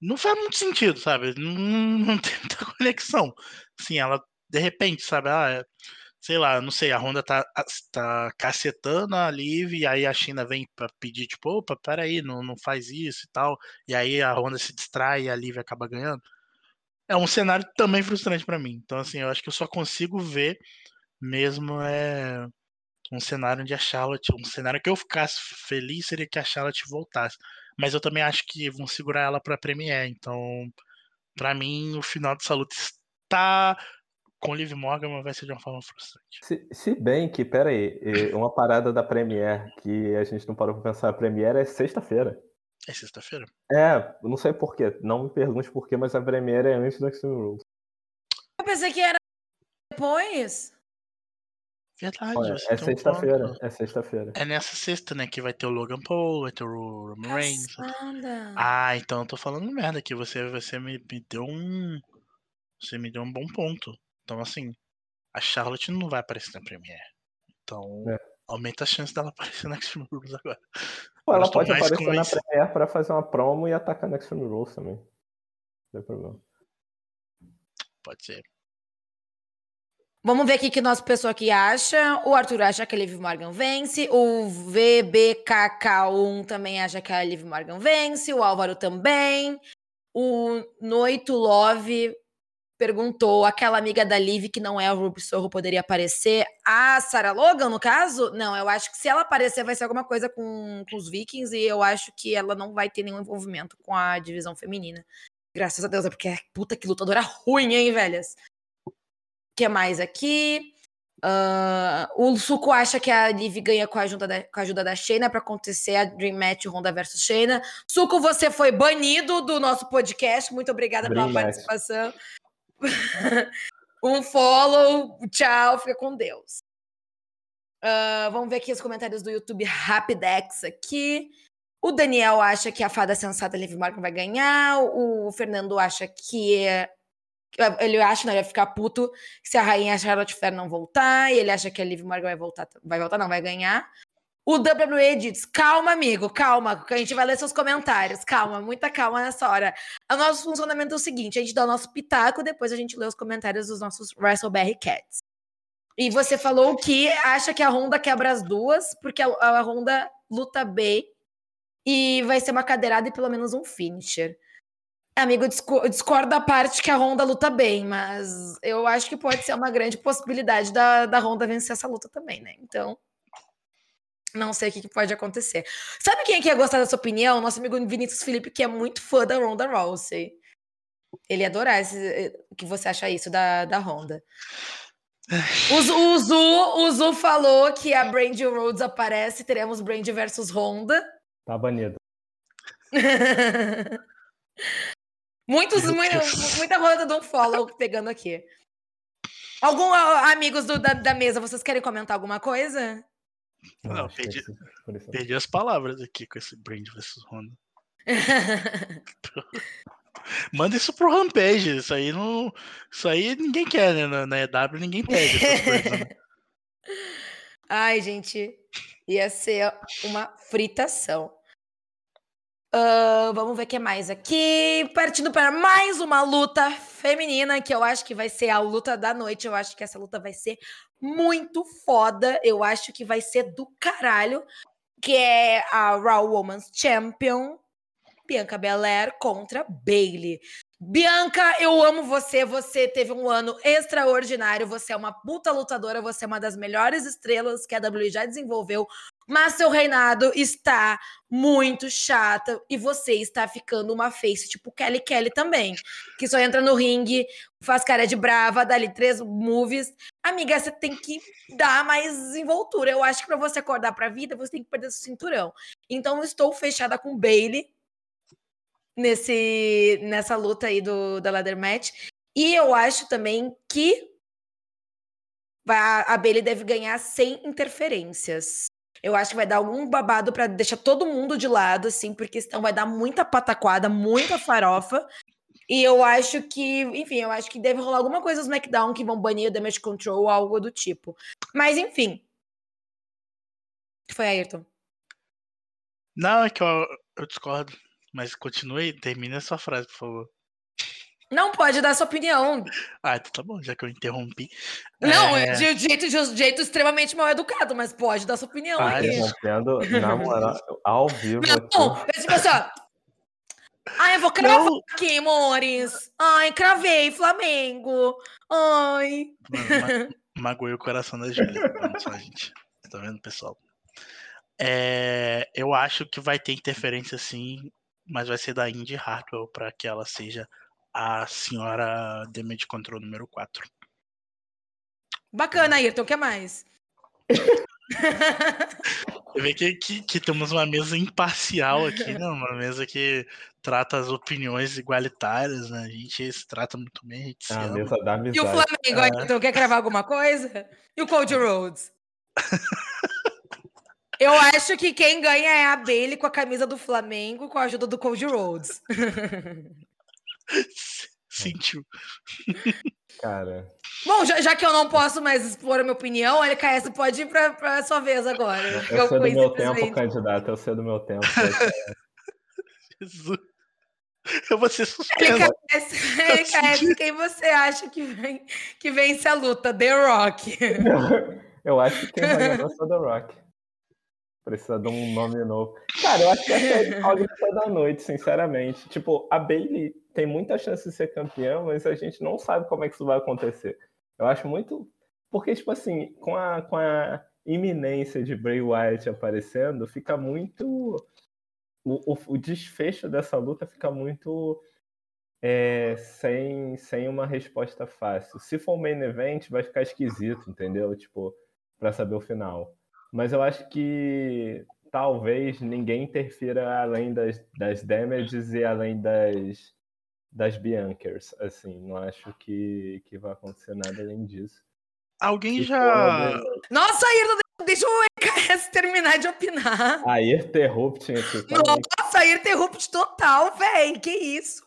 não faz muito sentido, sabe? Não, não tem muita conexão. Assim, ela, de repente, sabe? Ah, sei lá, não sei, a Honda tá, tá cacetando a Liv e aí a China vem pra pedir, tipo, opa, peraí, não, não faz isso e tal. E aí a Honda se distrai e a Liv acaba ganhando. É um cenário também frustrante para mim. Então, assim, eu acho que eu só consigo ver mesmo é um cenário onde a Charlotte, um cenário que eu ficasse feliz seria que a Charlotte voltasse. Mas eu também acho que vão segurar ela pra Premiere. Então, para mim, o final dessa luta está com o Liv Morgan, mas vai ser de uma forma frustrante. Se, se bem que, pera aí, uma parada da Premiere que a gente não parou pra pensar, a Premiere é sexta-feira. É sexta-feira? É, não sei porquê, não me pergunte porquê, mas a Premiere é antes do Extreme Rules. Eu pensei que era depois. Verdade, Olha, você é tem um sexta-feira, ponto. é sexta-feira. É nessa sexta, né, que vai ter o Logan Paul, vai ter o Roman Reigns. Ah, então eu tô falando merda aqui. Você, você me, me deu um. Você me deu um bom ponto. Então, assim, a Charlotte não vai aparecer na Premiere. Então, É. aumenta a chance dela aparecer na Extreme Rules agora. Pô, ela pode aparecer na. Premiere pra fazer uma promo e atacar no Extreme Rules também. Não tem problema. Pode ser. Vamos ver o que que nossa pessoa aqui acha. O Arthur acha que a Liv Morgan vence. O VBKK1 também acha que a Liv Morgan vence. O Álvaro também. O Noito Love perguntou: aquela amiga da Liv que não é o Ruby Sorro poderia aparecer? A Sarah Logan, no caso? Não, eu acho que se ela aparecer vai ser alguma coisa com, com os Vikings e eu acho que ela não vai ter nenhum envolvimento com a divisão feminina. Graças a Deus, é porque é puta que lutadora ruim, hein, velhas? O que mais aqui? Ah, o Suco acha que a Liv ganha com a ajuda da, com a ajuda da Shayna para acontecer a Dream Match Ronda versus Shayna. Suco, você foi banido do nosso podcast. Muito obrigada Dream pela Match. participação. um follow, tchau, fica com Deus. Ah, vamos ver aqui os comentários do YouTube Rapidex aqui. O Daniel acha que a fada sensata Liv Morgan vai ganhar. O Fernando acha que ele acha, né, ele vai ficar puto se a rainha Charlotte Flair não voltar, e ele acha que a Liv Morgan vai voltar, vai voltar, não, vai ganhar. O WWE diz, calma, amigo, calma, que a gente vai ler seus comentários, calma, muita calma nessa hora. O nosso funcionamento é o seguinte, a gente dá o nosso pitaco, depois a gente lê os comentários dos nossos WrestleBerry Cats. E você falou que acha que a Honda quebra as duas, porque a, a Honda luta bem, e vai ser uma cadeirada e pelo menos um finisher. Amigo, eu discordo da parte que a Honda luta bem, mas eu acho que pode ser uma grande possibilidade da, da Honda vencer essa luta também, né? Então, não sei o que, que pode acontecer. Sabe quem que ia gostar dessa opinião? Nosso amigo Vinícius Felipe, que é muito fã da Ronda Rousey. Ele ia adorar esse- o que você acha isso da, da Honda. O, Zu- o, Zu, o Zu falou que a Brandy Rhodes aparece, teremos Brandy versus Honda. Tá banido. Muitos, muita, muita roda um follow pegando aqui. Algum ah, amigos do- da, da mesa, vocês querem comentar alguma coisa? Não, acho que perdi- esse- Perdi as palavras aqui com esse Brand versus Honda. Manda isso pro Rampage. Isso aí não. Isso aí ninguém quer, né? Na, na EW ninguém pede coisas. né? Ai, gente, ia ser uma fritação. Ah, vamos ver o que mais aqui. Partindo para mais uma luta feminina, que eu acho que vai ser a luta da noite. Eu acho que essa luta vai ser muito foda. Eu acho que vai ser do caralho. Que é a Raw Women's Champion, Bianca Belair contra Bailey. Bianca, eu amo você. Você teve um ano extraordinário. Você é uma puta lutadora. Você é uma das melhores estrelas que a WWE já desenvolveu. Mas seu reinado está muito chata e você está ficando uma face tipo Kelly Kelly também, que só entra no ringue, faz cara de brava, dá ali três movies. amiga, você tem que dar mais envoltura. Eu acho que para você acordar para a vida, você tem que perder seu cinturão. Então, estou fechada com Bailey nesse nessa luta aí do da ladder match. E eu acho também que a Bailey deve ganhar sem interferências. Eu acho que vai dar algum babado para deixar todo mundo de lado, assim, porque senão vai dar muita pataquada, muita farofa. E eu acho que, enfim, eu acho que deve rolar alguma coisa no SmackDown que vão banir o Damage Control ou algo do tipo. Mas, enfim. Foi, Ayrton? Não, é que eu, eu discordo. Mas continue, termine a sua frase, por favor. Não pode dar sua opinião. Ah, então tá bom, já que eu interrompi. Não, é... de, jeito, de jeito extremamente mal educado, mas pode dar sua opinião ah, aí. Interrompendo, na moral, ao vivo. Não, aqui. tipo assim, ó. Ai, eu vou cravar não. aqui, amores. Ai, cravei, Flamengo. Ai. Mano, ma magoei o coração da Júlia. só, gente. Tá vendo, pessoal? É, eu acho que vai ter interferência sim, mas vai ser da Indy Hartwell para que ela seja a senhora Damage Control número 4. Bacana, Ayrton, o que mais? Você vê que, que, que, temos uma mesa imparcial aqui, né? Uma mesa que trata as opiniões igualitárias, né? A gente se trata muito bem, a gente se a ama. mesa da amizade. E o Flamengo, é. então, quer cravar alguma coisa? E o Cold Rhodes? Eu acho que quem ganha é a Bailey com a camisa do Flamengo com a ajuda do Cold Rhodes. Sentiu. Cara. Bom, já, já, que eu não posso mais expor a minha opinião, a LKS pode ir para a sua vez agora. Eu, eu sei do meu tempo, candidato. Eu sei do meu tempo. Jesus. Eu vou ser suspenso. LKS, LKS quem você acha que, vem, que vence a luta? The Rock. Eu acho que quem vai ganhar é The Rock. Precisa de um nome novo. Cara, eu acho que essa é a luta da noite, sinceramente. Tipo, a Bailey tem muita chance de ser campeã, mas a gente não sabe como é que isso vai acontecer. Eu acho muito. Porque, tipo assim, com a, com a iminência de Bray Wyatt aparecendo, fica muito. O, o, o desfecho dessa luta fica muito. É, sem, sem uma resposta fácil. Se for um main event, vai ficar esquisito, entendeu? Tipo, para saber o final. Mas eu acho que talvez ninguém interfira além das, das damages e além das, das Biancers. Assim, não acho que, que vai acontecer nada além disso. Alguém já. Nossa, Ayrton, deixa o EKS terminar de opinar. Ayrton aqui. Nossa, Ayrton total, velho. Que isso?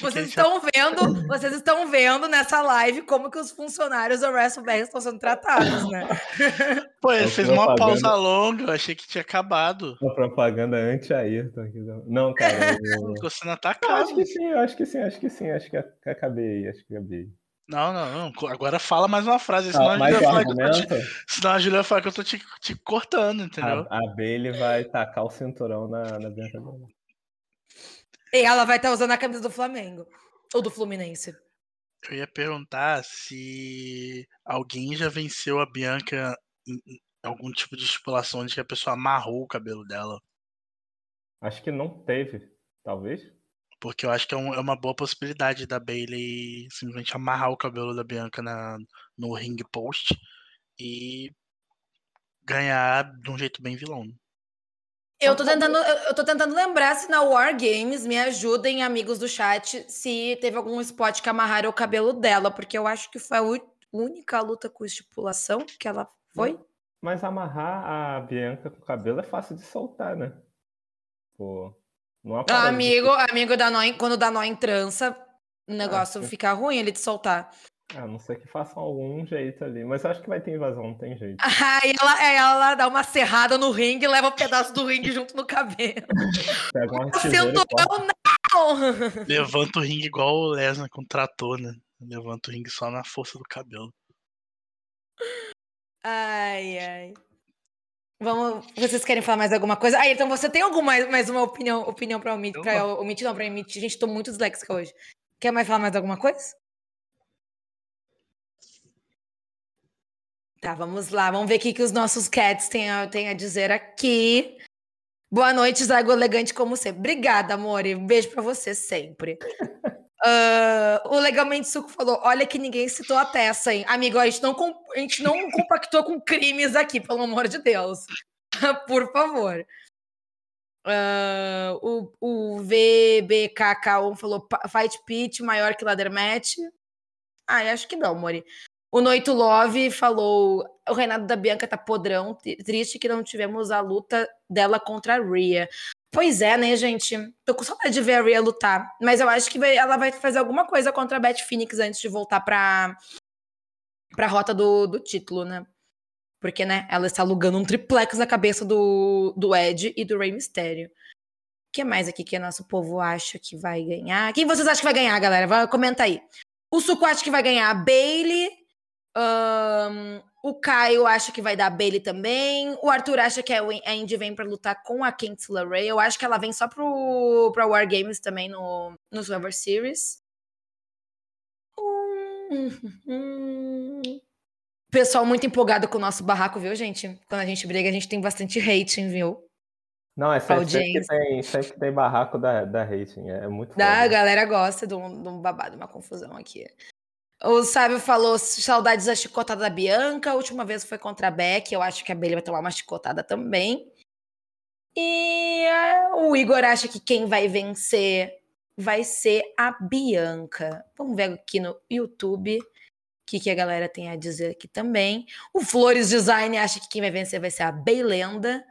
Vocês estão já... vendo, vocês estão vendo nessa live como que os funcionários do WrestleBR estão sendo tratados, né? Pô, ele fez uma pausa longa, eu achei que tinha acabado. Uma propaganda anti-Ayrton aqui. Não, cara. Eu... Tô sendo atacado. acho que sim, acho que sim, acho que sim, acho que acabei, acho que acabei. Não, não, não. Agora fala mais uma frase, senão, ah, a, Julia fala que eu tô te... senão a Julia fala que eu tô te, te cortando, entendeu? A, a Bailey vai tacar o cinturão na, na Bianca e ela vai estar tá usando a camisa do Flamengo. Ou do Fluminense. Eu ia perguntar se alguém já venceu a Bianca em algum tipo de estipulação de que a pessoa amarrou o cabelo dela. Acho que não teve, talvez. Porque eu acho que é, um, é uma boa possibilidade da Bailey simplesmente amarrar o cabelo da Bianca na, no ring post e ganhar de um jeito bem vilão. Eu tô, tentando, eu tô tentando lembrar se na War Games me ajudem, amigos do chat, se teve algum spot que amarraram o cabelo dela, porque eu acho que foi a única luta com estipulação que ela foi. Mas amarrar a Bianca com o cabelo é fácil de soltar, né? Pô, não ah, amigo, de... amigo da nó, quando dá nó em trança, o negócio ah, fica ruim ele de soltar. A não ser que façam algum jeito ali. Mas acho que vai ter invasão, não tem jeito. Aí ela, ela dá uma serrada no ringue e leva um pedaço do ringue junto no cabelo. Pega uma não! Levanta o ringue igual o Lesnar com o trator, né? Levanta o ringue só na força do cabelo. Ai, ai. Vamos, vocês querem falar mais alguma coisa? Ah, então você tem alguma mais uma opinião, opinião para omitir, pra omitir, não, para emitir? Gente, tô muito disléxica hoje. Quer mais falar mais alguma coisa? Tá, vamos lá. Vamos ver o que, que os nossos cats têm a, têm a dizer aqui. Boa noite, Zago Elegante, como sempre. Obrigada, amor. Um beijo pra você sempre. Uh, o Legalmente Suco falou: olha que ninguém citou a Tessa, hein? Amigo, a gente não, a gente não compactou com crimes aqui, pelo amor de Deus. Por favor. Uh, o, o VBKK1 falou: Fight Pit maior que Ladder Match. Ah, acho que não, Mori. O Noito Love falou: o Renato da Bianca tá podrão, triste que não tivemos a luta dela contra a Rhea. Pois é, né, gente? Tô com saudade de ver a Rhea lutar. Mas eu acho que vai, ela vai fazer alguma coisa contra a Beth Phoenix antes de voltar pra, pra rota do, do título, né? Porque, né, ela está alugando um triplex na cabeça do, do Ed e do Rey Mysterio. O que mais aqui que o nosso povo acha que vai ganhar? Quem vocês acham que vai ganhar, galera? Comenta aí. O Suco acha que vai ganhar a Bailey. Um, o Caio acha que vai dar a Bailey também. O Arthur acha que a Indy vem para lutar com a Kingsla Ray. Eu acho que ela vem só pro, pra War Games também no, no Survivor Series. Pessoal muito empolgado com o nosso barraco, viu, gente? Quando a gente briga, a gente tem bastante rating, viu? Não, é sempre, sempre, que, tem, sempre que tem barraco da, da rating. É muito da, A galera gosta de um, de um babado, uma confusão aqui. O Sábio falou saudades da chicotada da Bianca. A última vez foi contra a Beck. Eu acho que a Bailey vai tomar uma chicotada também. E uh, o Igor acha que quem vai vencer vai ser a Bianca. Vamos ver aqui no YouTube o que, que a galera tem a dizer aqui também. O Flores Design acha que quem vai vencer vai ser a Beilenda.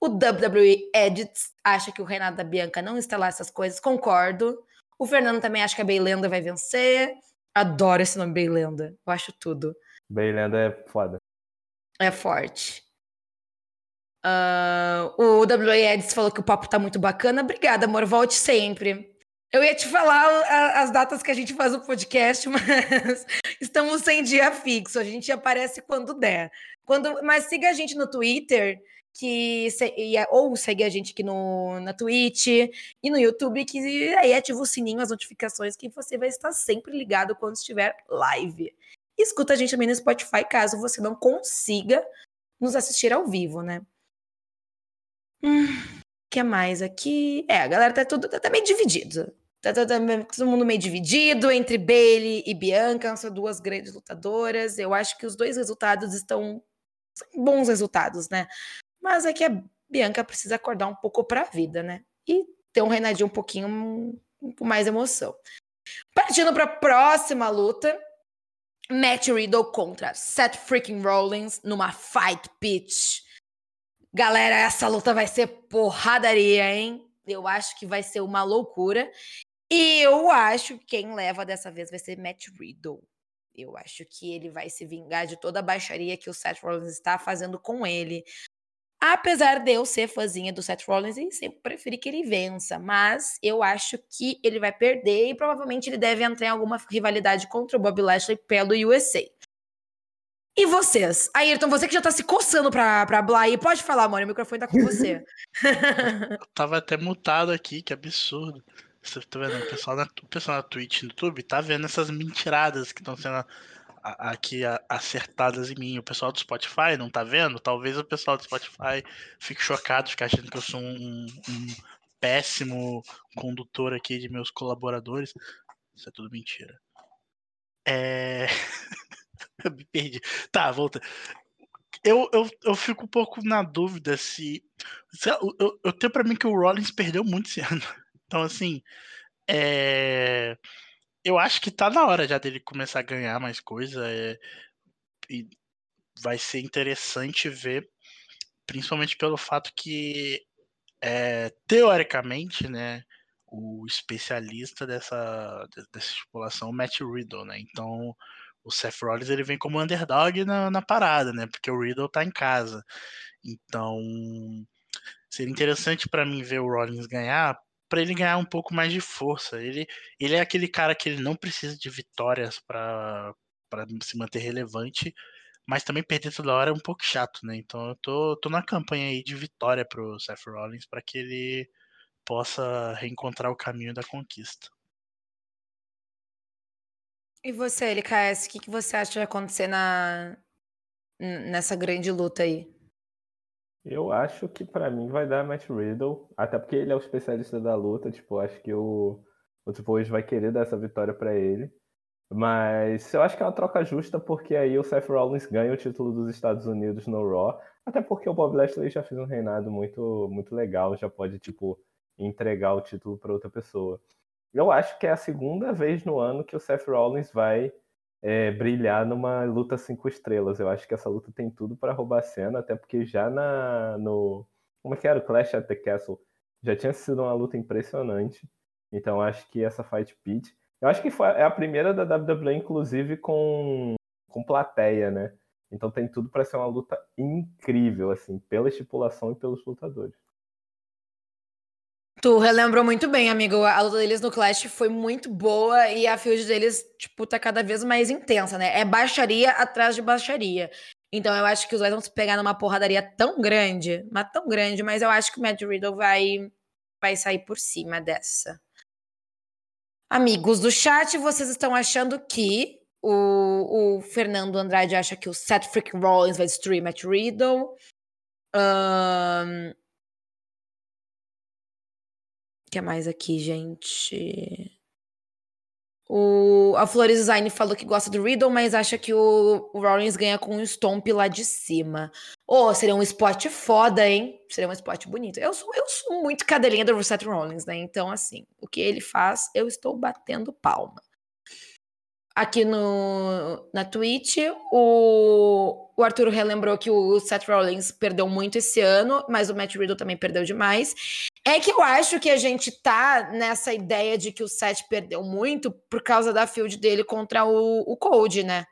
O WWE Edits acha que o Renato da Bianca não lá essas coisas. Concordo. O Fernando também acha que a Beilenda vai vencer. Adoro esse nome Beilenda. Eu acho tudo. Beilenda é foda. É forte. Uh, o WA Edis falou que o papo tá muito bacana. Obrigada, amor. Volte sempre. Eu ia te falar a, as datas que a gente faz o podcast, mas estamos sem dia fixo. A gente aparece quando der. Quando, mas siga a gente no Twitter que ou segue a gente aqui no, na Twitch e no YouTube, que aí ativa o sininho, as notificações, que você vai estar sempre ligado quando estiver live. Escuta a gente também no Spotify, caso você não consiga nos assistir ao vivo, né? Hum, que mais aqui? É, a galera tá tudo tá, tá meio dividido. Tá, tá, tá, todo mundo meio dividido entre Bailey e Bianca, são duas grandes lutadoras. Eu acho que os dois resultados estão bons resultados, né? Mas é que a Bianca precisa acordar um pouco para a vida, né? E ter um Renadinho um pouquinho com mais emoção. Partindo para a próxima luta, Matt Riddle contra Seth freaking Rollins numa fight pitch. Galera, essa luta vai ser porradaria, hein? Eu acho que vai ser uma loucura. E eu acho que quem leva dessa vez vai ser Matt Riddle. Eu acho que ele vai se vingar de toda a baixaria que o Seth Rollins está fazendo com ele. Apesar de eu ser fãzinha do Seth Rollins e sempre preferir que ele vença, mas eu acho que ele vai perder e provavelmente ele deve entrar em alguma rivalidade contra o Bob Lashley pelo USA. E vocês? Ayrton, você que já tá se coçando pra, pra aí, pode falar, amor, o microfone tá com você. tava até mutado aqui, que absurdo. Você tá vendo? O pessoal na, o pessoal na Twitch no YouTube tá vendo essas mentiradas que estão sendo aqui acertadas em mim. O pessoal do Spotify não tá vendo? Talvez o pessoal do Spotify fique chocado, fique achando que eu sou um, um péssimo condutor aqui de meus colaboradores. Isso é tudo mentira. É. eu me perdi. Tá, volta. Eu, eu, eu fico um pouco na dúvida se. se eu, eu, eu tenho pra mim que o Rollins perdeu muito esse ano. Então, assim. É eu acho que tá na hora já dele começar a ganhar mais coisa. É, e vai ser interessante ver, principalmente pelo fato que, é, teoricamente, né, o especialista dessa, dessa estipulação é o Matt Riddle, né? Então o Seth Rollins ele vem como underdog na, na parada, né? Porque o Riddle tá em casa. Então seria interessante para mim ver o Rollins ganhar, para ele ganhar um pouco mais de força. Ele, ele é aquele cara que ele não precisa de vitórias para se manter relevante, mas também perder toda hora é um pouco chato, né? Então eu tô, tô na campanha aí de vitória pro Seth Rollins para que ele possa reencontrar o caminho da conquista. E você, LKS, o que, que você acha que vai acontecer na, nessa grande luta aí? Eu acho que para mim vai dar Matt Riddle, até porque ele é o especialista da luta, tipo, acho que o, o H vai querer dar essa vitória para ele. Mas eu acho que é uma troca justa, porque aí o Seth Rollins ganha o título dos Estados Unidos no Raw. Até porque o Bob Lashley já fez um reinado muito, muito legal, já pode, tipo, entregar o título para outra pessoa. Eu acho que é a segunda vez no ano que o Seth Rollins vai é, brilhar numa luta cinco estrelas. Eu acho que essa luta tem tudo para roubar a cena, até porque já na no como é que era o Clash at the Castle já tinha sido uma luta impressionante. Então acho que essa Fight Pit eu acho que foi, é a primeira da WWE, inclusive, com, com plateia, né? Então tem tudo para ser uma luta incrível, assim, pela estipulação e pelos lutadores. Tu relembrou muito bem, amigo. A luta deles no Clash foi muito boa e a field deles, tipo, tá cada vez mais intensa, né? É baixaria atrás de baixaria. Então eu acho que os dois vão se pegar numa porradaria tão grande, mas tão grande, mas eu acho que o Matt Riddle vai, vai sair por cima dessa. Amigos do chat, vocês estão achando que o, o Fernando Andrade acha que o Seth Freaking Rollins vai destruir Matt Riddle. Um... Que é mais aqui, gente? O, a Flores Design falou que gosta do Riddle, mas acha que o, o Rollins ganha com um stomp lá de cima. Oh, seria um spot foda, hein? Seria um spot bonito. Eu sou, eu sou muito cadelinha do Seth Rollins, né? Então, assim, o que ele faz, eu estou batendo palma. Aqui no, na Twitch, o, o Arthur relembrou que o Seth Rollins perdeu muito esse ano, mas o Matt Riddle também perdeu demais. É que eu acho que a gente tá nessa ideia de que o Seth perdeu muito por causa da field dele contra o, o Cold, né?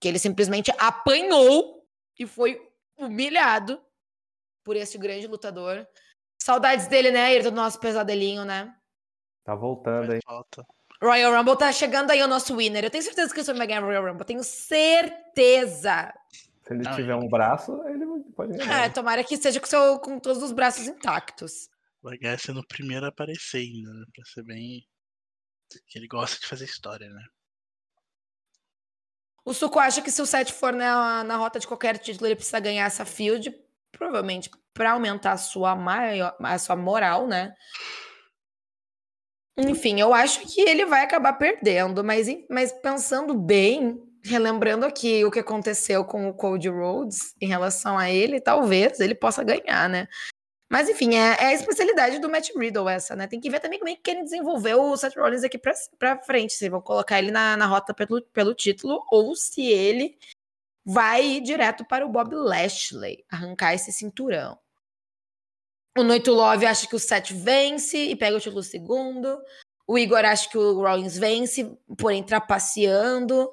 Que ele simplesmente apanhou e foi humilhado por esse grande lutador. Saudades dele, né, do nosso pesadelinho, né? Tá voltando, hein? Falta. Royal Rumble tá chegando aí o nosso winner. Eu tenho certeza que o senhor vai ganhar o Royal Rumble. Tenho certeza. Se ele tiver um braço, ele pode ganhar. É, tomara que seja com, seu, com todos os braços intactos. Vai ganhar sendo o primeiro a aparecer ainda, né? Pra ser bem. Que ele gosta de fazer história, né? O Suco acha que se o Seth for na, na rota de qualquer título, ele precisa ganhar essa field, provavelmente para aumentar a sua, maior, a sua moral, né? Enfim, eu acho que ele vai acabar perdendo, mas, mas pensando bem, relembrando aqui o que aconteceu com o Cody Rhodes em relação a ele, talvez ele possa ganhar, né? Mas enfim, é, é a especialidade do Matt Riddle essa, né? Tem que ver também como é que querem desenvolver o Seth Rollins aqui pra, pra frente, se vão colocar ele na, na rota pelo, pelo título ou se ele vai ir direto para o Bob Lashley, arrancar esse cinturão. O Noito Love acha que o Seth vence e pega o título segundo. O Igor acha que o Rollins vence, porém trapaceando.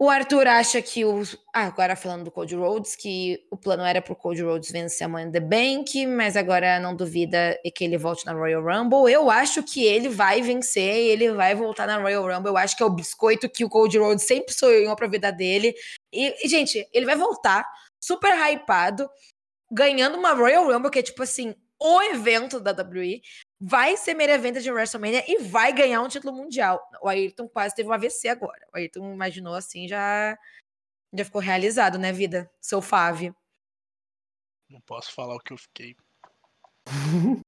O Arthur acha que o. Ah, agora falando do Cody Rhodes, que o plano era pro Cody Rhodes vencer a Money the Bank, mas agora não duvida que ele volte na Royal Rumble. Eu acho que ele vai vencer e ele vai voltar na Royal Rumble. Eu acho que é o biscoito que o Cody Rhodes sempre sonhou pra vida dele. E, gente, ele vai voltar super hypado, ganhando uma Royal Rumble, que é tipo assim, o evento da WWE. Vai ser meia evento de WrestleMania e vai ganhar um título mundial. O Ayrton quase teve um AVC agora. O Ayrton imaginou assim, já, já ficou realizado, né, vida? Seu Fave. Não posso falar o que eu fiquei.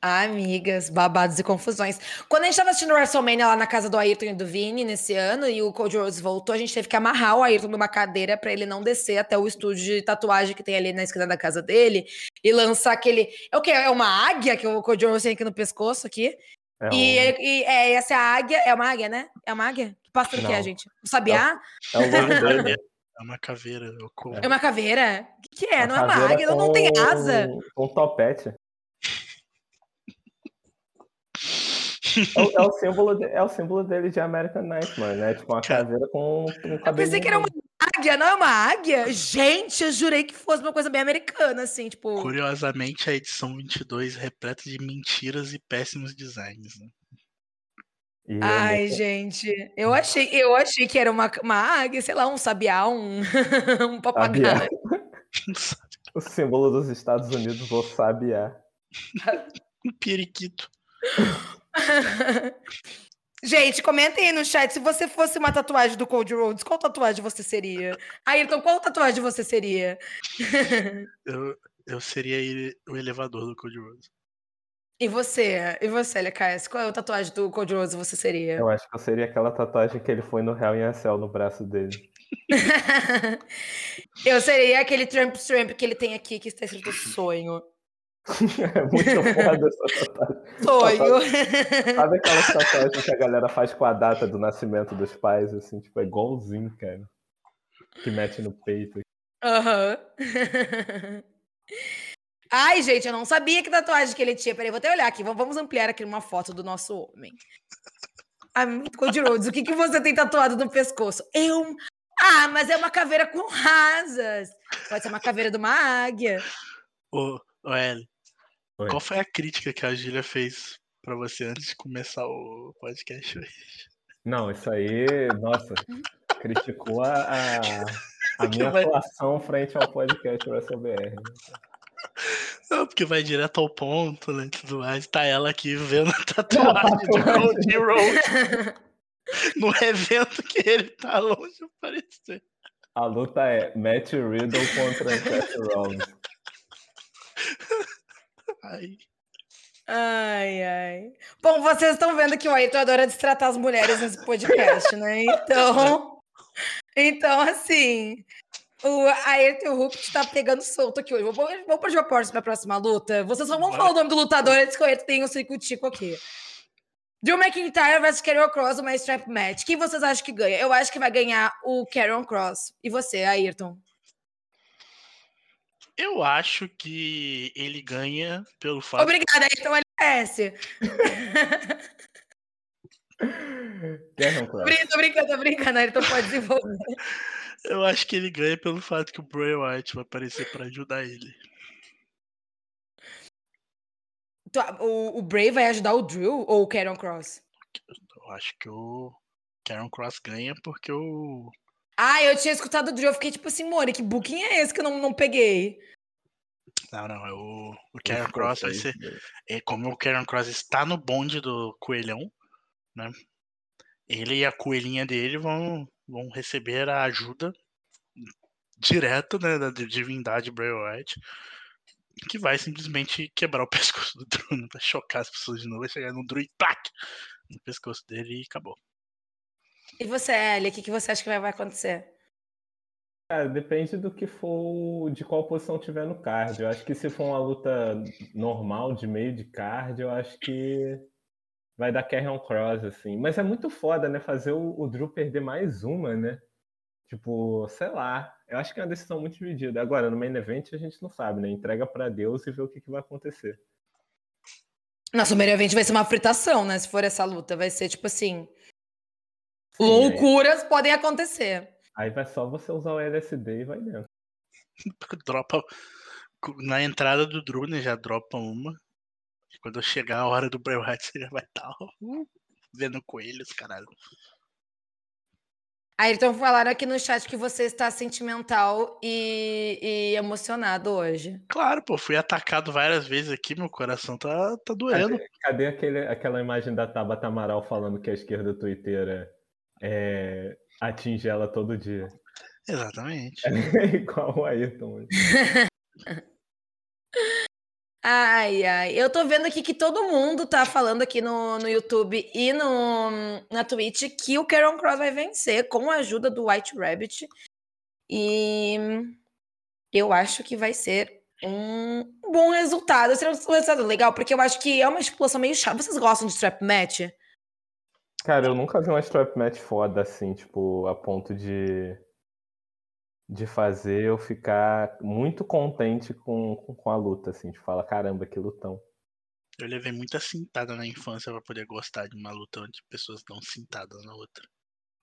Amigas, babados e confusões. Quando a gente tava assistindo WrestleMania lá na casa do Ayrton e do Vini nesse ano, e o Cody Rhodes voltou, a gente teve que amarrar o Ayrton numa cadeira pra ele não descer até o estúdio de tatuagem que tem ali na esquina da casa dele e lançar aquele. É o quê? É uma águia que o Cody Rhodes tem aqui no pescoço aqui. É E, um- ele- e é, essa é a águia. É uma águia, né? É uma águia? Que pássaro que é, gente? O sabiá? é dele. É uma caveira, corro. É uma caveira? O que, que é? Uma Não é uma águia, não, não tem asa. Com um topete. É o, é o símbolo de- é o símbolo dele de American Nightmare, né? Tipo uma caveira com, com um Eu pensei que era uma águia, não é uma águia? Gente, eu jurei que fosse uma coisa bem americana, assim, tipo. Curiosamente, a edição 22 é repleta de mentiras e péssimos designs. Né? E é Ai, muito- gente, eu achei, eu achei que era uma, uma águia, sei lá, um sabiá, um, um papagaio. O símbolo dos Estados Unidos, o sabiá. um periquito. Gente, comentem aí no chat se você fosse uma tatuagem do Cold Rhodes, qual tatuagem você seria? Ayrton, qual tatuagem você seria? Eu, eu seria ele- o elevador do Code Rose. E você? E você, LKS? Qual é a tatuagem do Code Rose você seria? Eu acho que eu seria aquela tatuagem que ele foi no Hell in a Cell no braço dele. eu seria aquele Trump Trump que ele tem aqui, que está escrito sonho. é muito foda essa tatuagem. Sonho. Sabe aquela tatuagem que a galera faz com a data do nascimento dos pais, assim, tipo, é igualzinho, cara. Que mete no peito. Aham. Uhum. Ai, gente, eu não sabia que tatuagem que ele tinha. Peraí, vou até olhar aqui. Vamos ampliar aqui uma foto do nosso homem. Code Rhodes, o que, que você tem tatuado no pescoço? Eu. Ah, mas é uma caveira com rasas. Pode ser uma caveira de uma águia. Ô, ô Eli, qual foi a crítica que a Júlia fez para você antes de começar o podcast hoje? Não, isso aí, nossa, criticou a, a, a minha atuação frente ao podcast. Né? Não, porque vai direto ao ponto, né? Tudo mais. Tá ela aqui vendo a tatuagem de Cody Rhodes no evento que ele tá longe de aparecer. A luta é Matt Riddle contra Seth Rollins. Ai. Ai, ai. Bom, vocês estão vendo que o Ayrton adora destratar as mulheres nesse podcast, né? Então, então assim, o Ayrton Hulk está pegando solto aqui hoje. Vamos, vamos para o para a próxima luta. Vocês só vão falar o nome do lutador antes que o Ayrton tenha um circuitico aqui. Drew McIntyre versus Karrion Cross uma strap match. Quem vocês acham que ganha? Eu acho que vai ganhar o Karrion Cross. E você, Ayrton? Eu acho que ele ganha pelo fato. Obrigada, Ayrton LS. Tô brincando, tô brincando, Ayrton pode desenvolver. Eu acho que ele ganha pelo fato que o Bray Wyatt vai aparecer para ajudar ele. O, o Bray vai ajudar o Drew ou o Karen Cross? Eu acho que o Karen Cross ganha porque o. Ah, eu tinha escutado o Drew, eu fiquei tipo assim, Mori, que booking é esse que eu não, não peguei? Não, não, é o, o Karen Cross vai ser. É, como o Karen Cross está no bonde do coelhão, né? Ele e a coelhinha dele vão vão receber a ajuda direta né, da divindade Bray Wyatt, que vai simplesmente quebrar o pescoço do Drew, vai chocar as pessoas de novo, vai chegar no Drew e tac, no pescoço dele e acabou. E você, Ellie, o que, que você acha que vai acontecer? Cara, depende do que for, de qual posição tiver no card. Eu acho que se for uma luta normal, de meio de card, eu acho que vai dar Carrion Cross, assim. Mas é muito foda, né? Fazer o, o, Drew perder mais uma, né? Tipo, sei lá. Eu acho que é uma decisão muito dividida. Agora, no main event, a gente não sabe, né? Entrega para Deus e vê o que, que vai acontecer. Nossa, o main event vai ser uma fritação, né? Se for essa luta. Vai ser, tipo assim... Loucuras aí... podem acontecer. Aí vai só você usar o LSD e vai dentro. dropa... Na entrada do Drew, né? Já dropa uma. Quando chegar a hora do Bray Wyatt, você já vai estar uh, vendo coelhos, caralho. Aí então falaram aqui no chat que você está sentimental e, e, emocionado hoje. Claro, pô, fui atacado várias vezes aqui, meu coração tá, tá doendo. Cadê, cadê aquele, aquela imagem da Tabata Amaral falando que a esquerda twitteira é, atinge ela todo dia? Exatamente. É igual o Ayrton. Ai, ai. Eu tô vendo aqui que todo mundo tá falando aqui no, no YouTube e no, na Twitch que o Karen Cross vai vencer com a ajuda do White Rabbit. E eu acho que vai ser um bom resultado. Será um resultado legal, porque eu acho que é uma explosão meio chata. Vocês gostam de strap match? Cara, eu nunca vi uma strap match foda assim, tipo, a ponto de de fazer eu ficar muito contente com, com a luta, assim, de falar, caramba, que lutão. Eu levei muita cintada na infância para poder gostar de uma luta onde pessoas dão cintada na outra.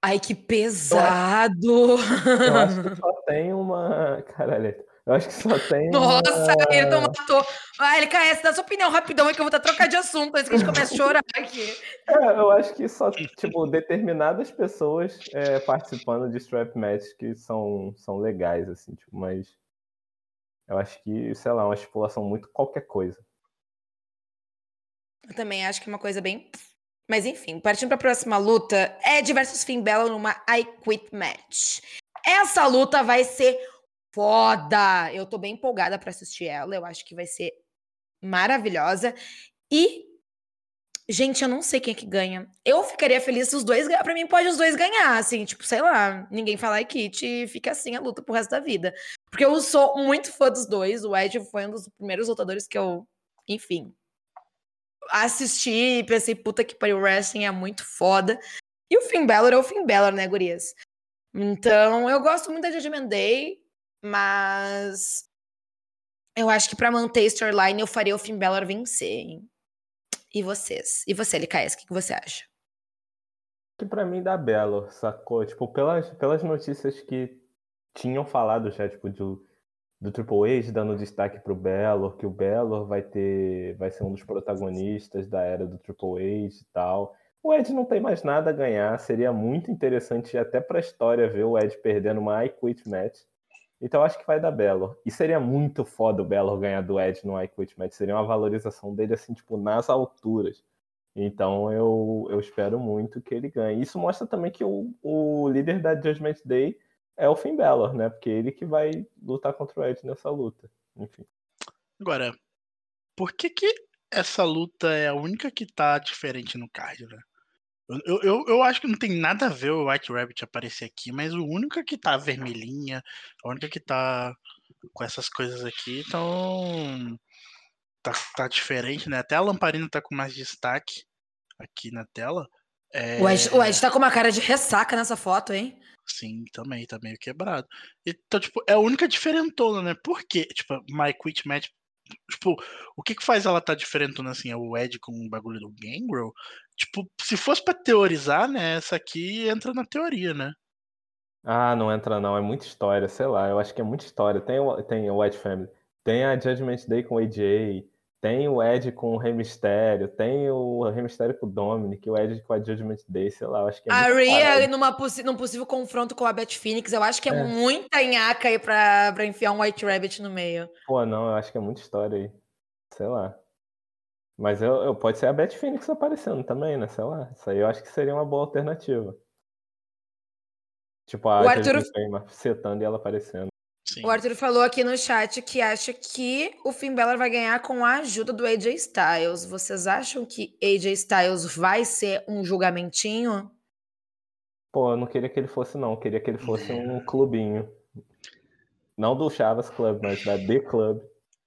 Ai, que pesado! Eu acho, eu acho que só tem uma. Caralho, eu acho que só tem. Nossa, uma... ele não matou. Ah, LKS, dá sua opinião rapidão aí que eu vou estar trocar de assunto antes que a gente comece a chorar aqui. É, eu acho que só, tipo, determinadas pessoas é, participando de strap match que são, são legais, assim, tipo, mas. Eu acho que, sei lá, uma estipulação muito qualquer coisa. Eu também acho que é uma coisa bem. Mas enfim, partindo para a próxima luta, é versus Finn Balor numa I Quit Match. Essa luta vai ser foda! Eu tô bem empolgada para assistir ela, eu acho que vai ser maravilhosa. E, gente, eu não sei quem é que ganha. Eu ficaria feliz se os dois ganhar. Pra mim, pode os dois ganhar, assim, tipo, sei lá, ninguém falar e Kit e fica assim a luta pro resto da vida. Porque eu sou muito fã dos dois. O Ed foi um dos primeiros lutadores que eu, enfim, assisti e pensei, puta que pariu, wrestling é muito foda. E o Finn Balor é o Finn Balor, né, gurias? Então, eu gosto muito da Judgment Day, mas eu acho que para manter storyline eu faria o Finn Balor vencer, hein? E vocês? E você, LKS, o que, que você acha? Que para mim dá Belo, sacou? Tipo, pelas, pelas notícias que tinham falado já, tipo, do, do Triple H dando destaque pro Belo, que o Belo vai ter. vai ser um dos protagonistas da era do Triple H e tal. O Ed não tem mais nada a ganhar. Seria muito interessante até para a história ver o Ed perdendo uma I Quit match. Então acho que vai dar Belo. E seria muito foda o Belo ganhar do Ed no I Quit match. Seria uma valorização dele assim, tipo, nas alturas. Então eu, eu espero muito que ele ganhe. Isso mostra também que o, o líder da Judgment Day é o Finn Balor, né? Porque ele que vai lutar contra o Ed nessa luta. Enfim. Agora, por que que essa luta é a única que tá diferente no card, né? Eu, eu, eu acho que não tem nada a ver o White Rabbit aparecer aqui, mas o único que tá vermelhinha, a única que tá com essas coisas aqui, então. Tá, tá diferente, né? Até a lamparina tá com mais destaque aqui na tela. É... O, Ed, o Ed tá com uma cara de ressaca nessa foto, hein? Sim, também, tá meio quebrado. Então, tipo, é a única diferentona, né? Por quê? Tipo, My Quit Match Tipo, o que que faz ela estar tá diferentona assim? É o Ed com o bagulho do Gangrel? Tipo, se fosse pra teorizar, né? Essa aqui entra na teoria, né? Ah, não entra não. É muita história, sei lá. Eu acho que é muita história. Tem o, tem o Ed Family. Tem a Judgment Day com o AJ. Tem o Ed com o Rei Mistério, tem o Rei Mistério com o Dominic, o Ed com a Judgment Day, sei lá, acho que é A Rhea numa possi num possível confronto com a Beth Phoenix, eu acho que é, é. muita nhaca aí pra, pra enfiar um White Rabbit no meio. Pô, não, eu acho que é muita história aí. Sei lá. Mas eu, eu, pode ser a Beth Phoenix aparecendo também, né? Sei lá. Isso aí eu acho que seria uma boa alternativa. Tipo, a o Arthur... setando e ela aparecendo. Sim. O Arthur falou aqui no chat que acha que o Finn Balor vai ganhar com a ajuda do AJ Styles. Vocês acham que AJ Styles vai ser um julgamentinho? Pô, eu não queria que ele fosse, não. Eu queria que ele fosse um clubinho. Não do Chavas Club, mas da The Club,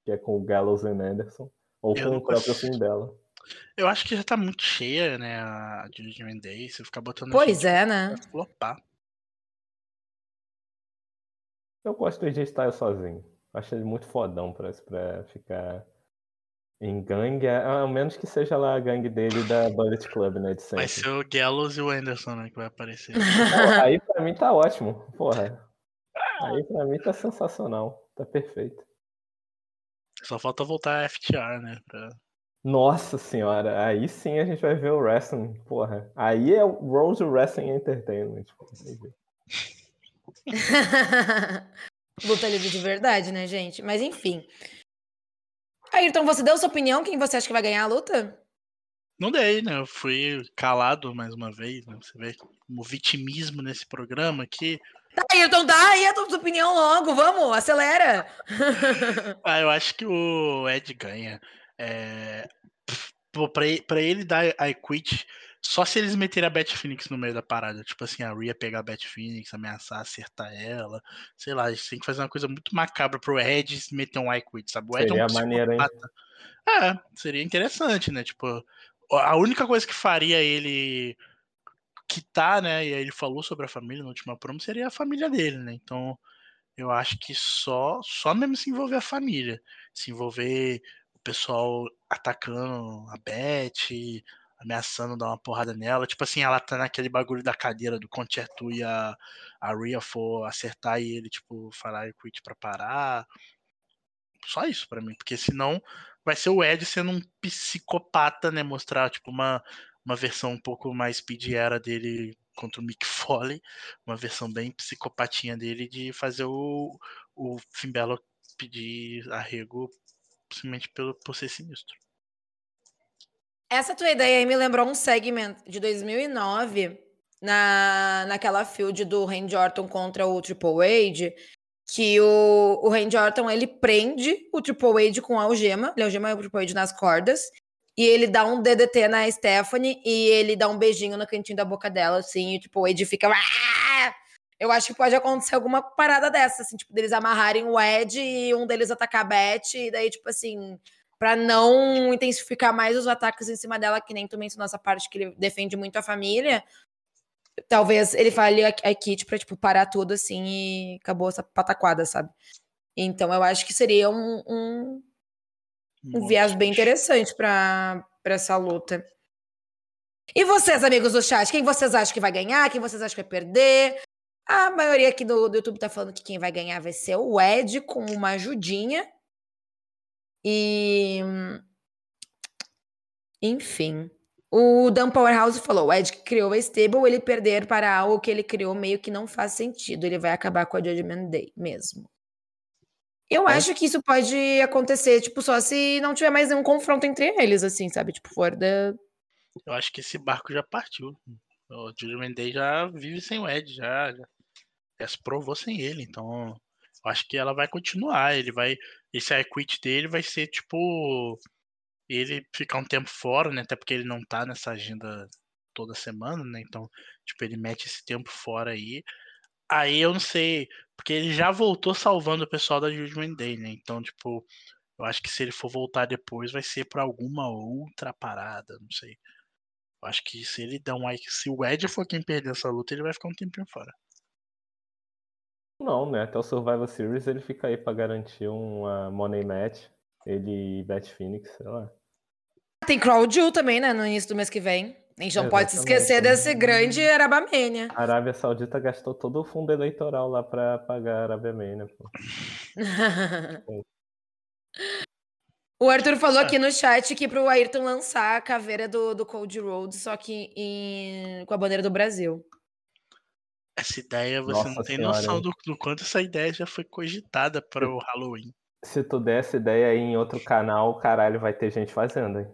que é com o Gallows e Anderson. Ou eu com o próprio consigo. Finn Balor. Eu acho que já tá muito cheia, né, a Judgment Day. Se ficar botando. Pois é, né? Flopar. Eu gosto do AJ Styles sozinho. Acho ele muito fodão pra, pra ficar em gangue, a menos que seja lá a gangue dele da Bullet Club, né? De sempre. Vai ser o Gallows e o Anderson, né? Que vai aparecer. aí pra mim tá ótimo. Porra. Aí pra mim tá sensacional. Tá perfeito. Só falta voltar a FTR, né? Pra... Nossa senhora, aí sim a gente vai ver o wrestling. Porra. Aí é o Rose Wrestling Entertainment. Luta livre de verdade, né, gente? Mas enfim. Ayrton, você deu sua opinião? Quem você acha que vai ganhar a luta? Não dei, né? Eu fui calado mais uma vez, né? Você vê como vitimismo nesse programa aqui. Tá, Ayrton, dá aí a tua opinião logo, vamos, acelera! ah, eu acho que o Ed ganha. É... Pra, pra ele dar I quit só se eles meterem a Bat Phoenix no meio da parada. Tipo assim, a Rhea pegar a Bat Phoenix, ameaçar, acertar ela. Sei lá, a gente tem que fazer uma coisa muito macabra pro Ed meter um I quit, sabe? O Ed seria é um maneiro, hein? É, seria interessante, né? Tipo, a única coisa que faria ele quitar, né? E aí ele falou sobre a família na última promo, seria a família dele, né? Então, eu acho que só, só mesmo se envolver a família. Se envolver o pessoal atacando a Beth, ameaçando dar uma porrada nela. Tipo assim, ela tá naquele bagulho da cadeira do Concerto e a, a Rhea for acertar e ele, tipo, falar e quit pra parar. Só isso para mim, porque senão vai ser o Ed sendo um psicopata, né? Mostrar, tipo, uma, uma versão um pouco mais speed era dele contra o Mick Foley, uma versão bem psicopatinha dele de fazer o, o Finn Balor pedir arrego simplesmente pelo, por ser sinistro. Essa tua ideia aí me lembrou um segmento de 2009, na, naquela field do Randy Orton contra o Triple H, que o, o Randy Orton, ele prende o Triple H com a algema, ele algema o Triple H nas cordas, E ele dá um DDT na Stephanie e ele dá um beijinho no cantinho da boca dela, assim, e, tipo, o Ed fica. Eu acho que pode acontecer alguma parada dessa, assim, tipo, deles amarrarem o Ed e um deles atacar a Beth, e daí, tipo assim, pra não intensificar mais os ataques em cima dela, que nem tu mencionou essa parte que ele defende muito a família. Talvez ele fale a, a Kit pra, tipo, parar tudo assim e acabou essa pataquada, sabe? Então eu acho que seria um, um, um viés bem interessante pra essa luta. E vocês, amigos do chat, quem vocês acham que vai ganhar? Quem vocês acham que vai perder? A maioria aqui do, do YouTube tá falando que quem vai ganhar vai ser o Ed com uma ajudinha. E. Enfim. O Dan Powerhouse falou: o Ed que criou a Stable, ele perder para algo que ele criou meio que não faz sentido. Ele vai acabar com a Judgment Day mesmo. Eu É. acho que isso pode acontecer, tipo, só se não tiver mais nenhum confronto entre eles, assim, sabe? Tipo, fora da. Eu acho que esse barco já partiu. O Judgment Day já vive sem o Ed, já, já, já se provou sem ele. Então, eu acho que ela vai continuar. Ele vai. Esse equity dele vai ser tipo. Ele ficar um tempo fora, né? Até porque ele não tá nessa agenda toda semana, né? Então, tipo, ele mete esse tempo fora aí. Aí eu não sei, porque ele já voltou salvando o pessoal da Judgment Day, né? Então, tipo, eu acho que se ele for voltar depois, vai ser pra alguma outra parada, não sei. Eu acho que se ele der um. Se o Ed for quem perder essa luta, ele vai ficar um tempinho fora. Não, né? Até o Survivor Series ele fica aí pra garantir uma Money Match. Ele e Beth Phoenix, sei lá. Tem Crawl Jew também, né? No início do mês que vem. A gente não pode se esquecer desse grande Arabamania. A Arábia Saudita gastou todo o fundo eleitoral lá pra pagar a Arábia Mania, pô. O Arthur falou aqui no chat que pro Ayrton lançar a caveira do, do Cold Road, só que em- com a bandeira do Brasil. Essa ideia, você Nossa não tem senhora, noção do, do quanto essa ideia já foi cogitada para o Halloween. Se tu der essa ideia aí em outro canal, caralho, vai ter gente fazendo, hein?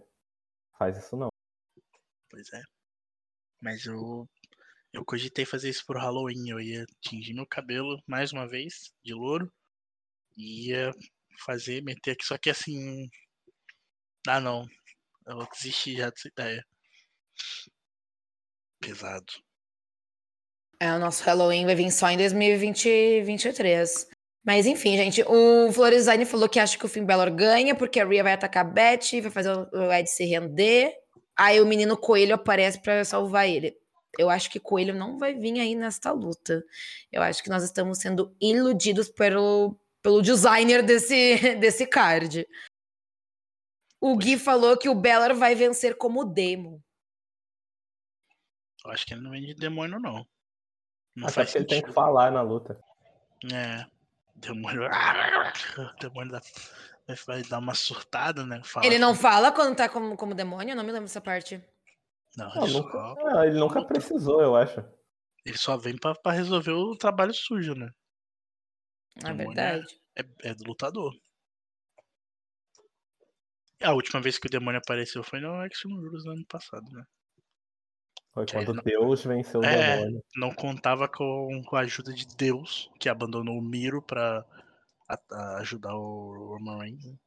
Faz isso não. Pois é. Mas eu. Eu cogitei fazer isso pro Halloween. Eu ia tingir meu cabelo mais uma vez, de louro. Ia fazer, meter aqui. Só que assim. Ah, não. Eu vou desistir já dessa ideia. Pesado. É, o nosso Halloween vai vir só em 2023. Mas enfim, gente, o Florizane falou que acha que o Finn Balor ganha, porque a Rhea vai atacar a Beth, vai fazer o Ed se render. Aí o menino Coelho aparece pra salvar ele. Eu acho que Coelho não vai vir aí nesta luta. Eu acho que nós estamos sendo iludidos pelo, pelo designer desse, desse card. O Gui falou que o Balor vai vencer como demo. Eu acho que ele não vem de demônio, não. Não Até faz ele tem que falar na luta. É. Demônio. Demônio dá- vai dar uma surtada, né? Falar Ele que- não fala quando tá como, como demônio? Eu não me lembro dessa parte. Não, Ah, ele, nunca- só, ah, ele nunca precisou, eu acho. ele só vem pra, pra resolver o trabalho sujo, né? É Demônio verdade. É, é do lutador. A última vez que o demônio apareceu foi no Extreme Rules no ano passado, né? Foi Que quando não- Deus venceu o É. demônio. Não contava com, com a ajuda de Deus, que abandonou o Miro pra a- a ajudar o Roman Reigns. né?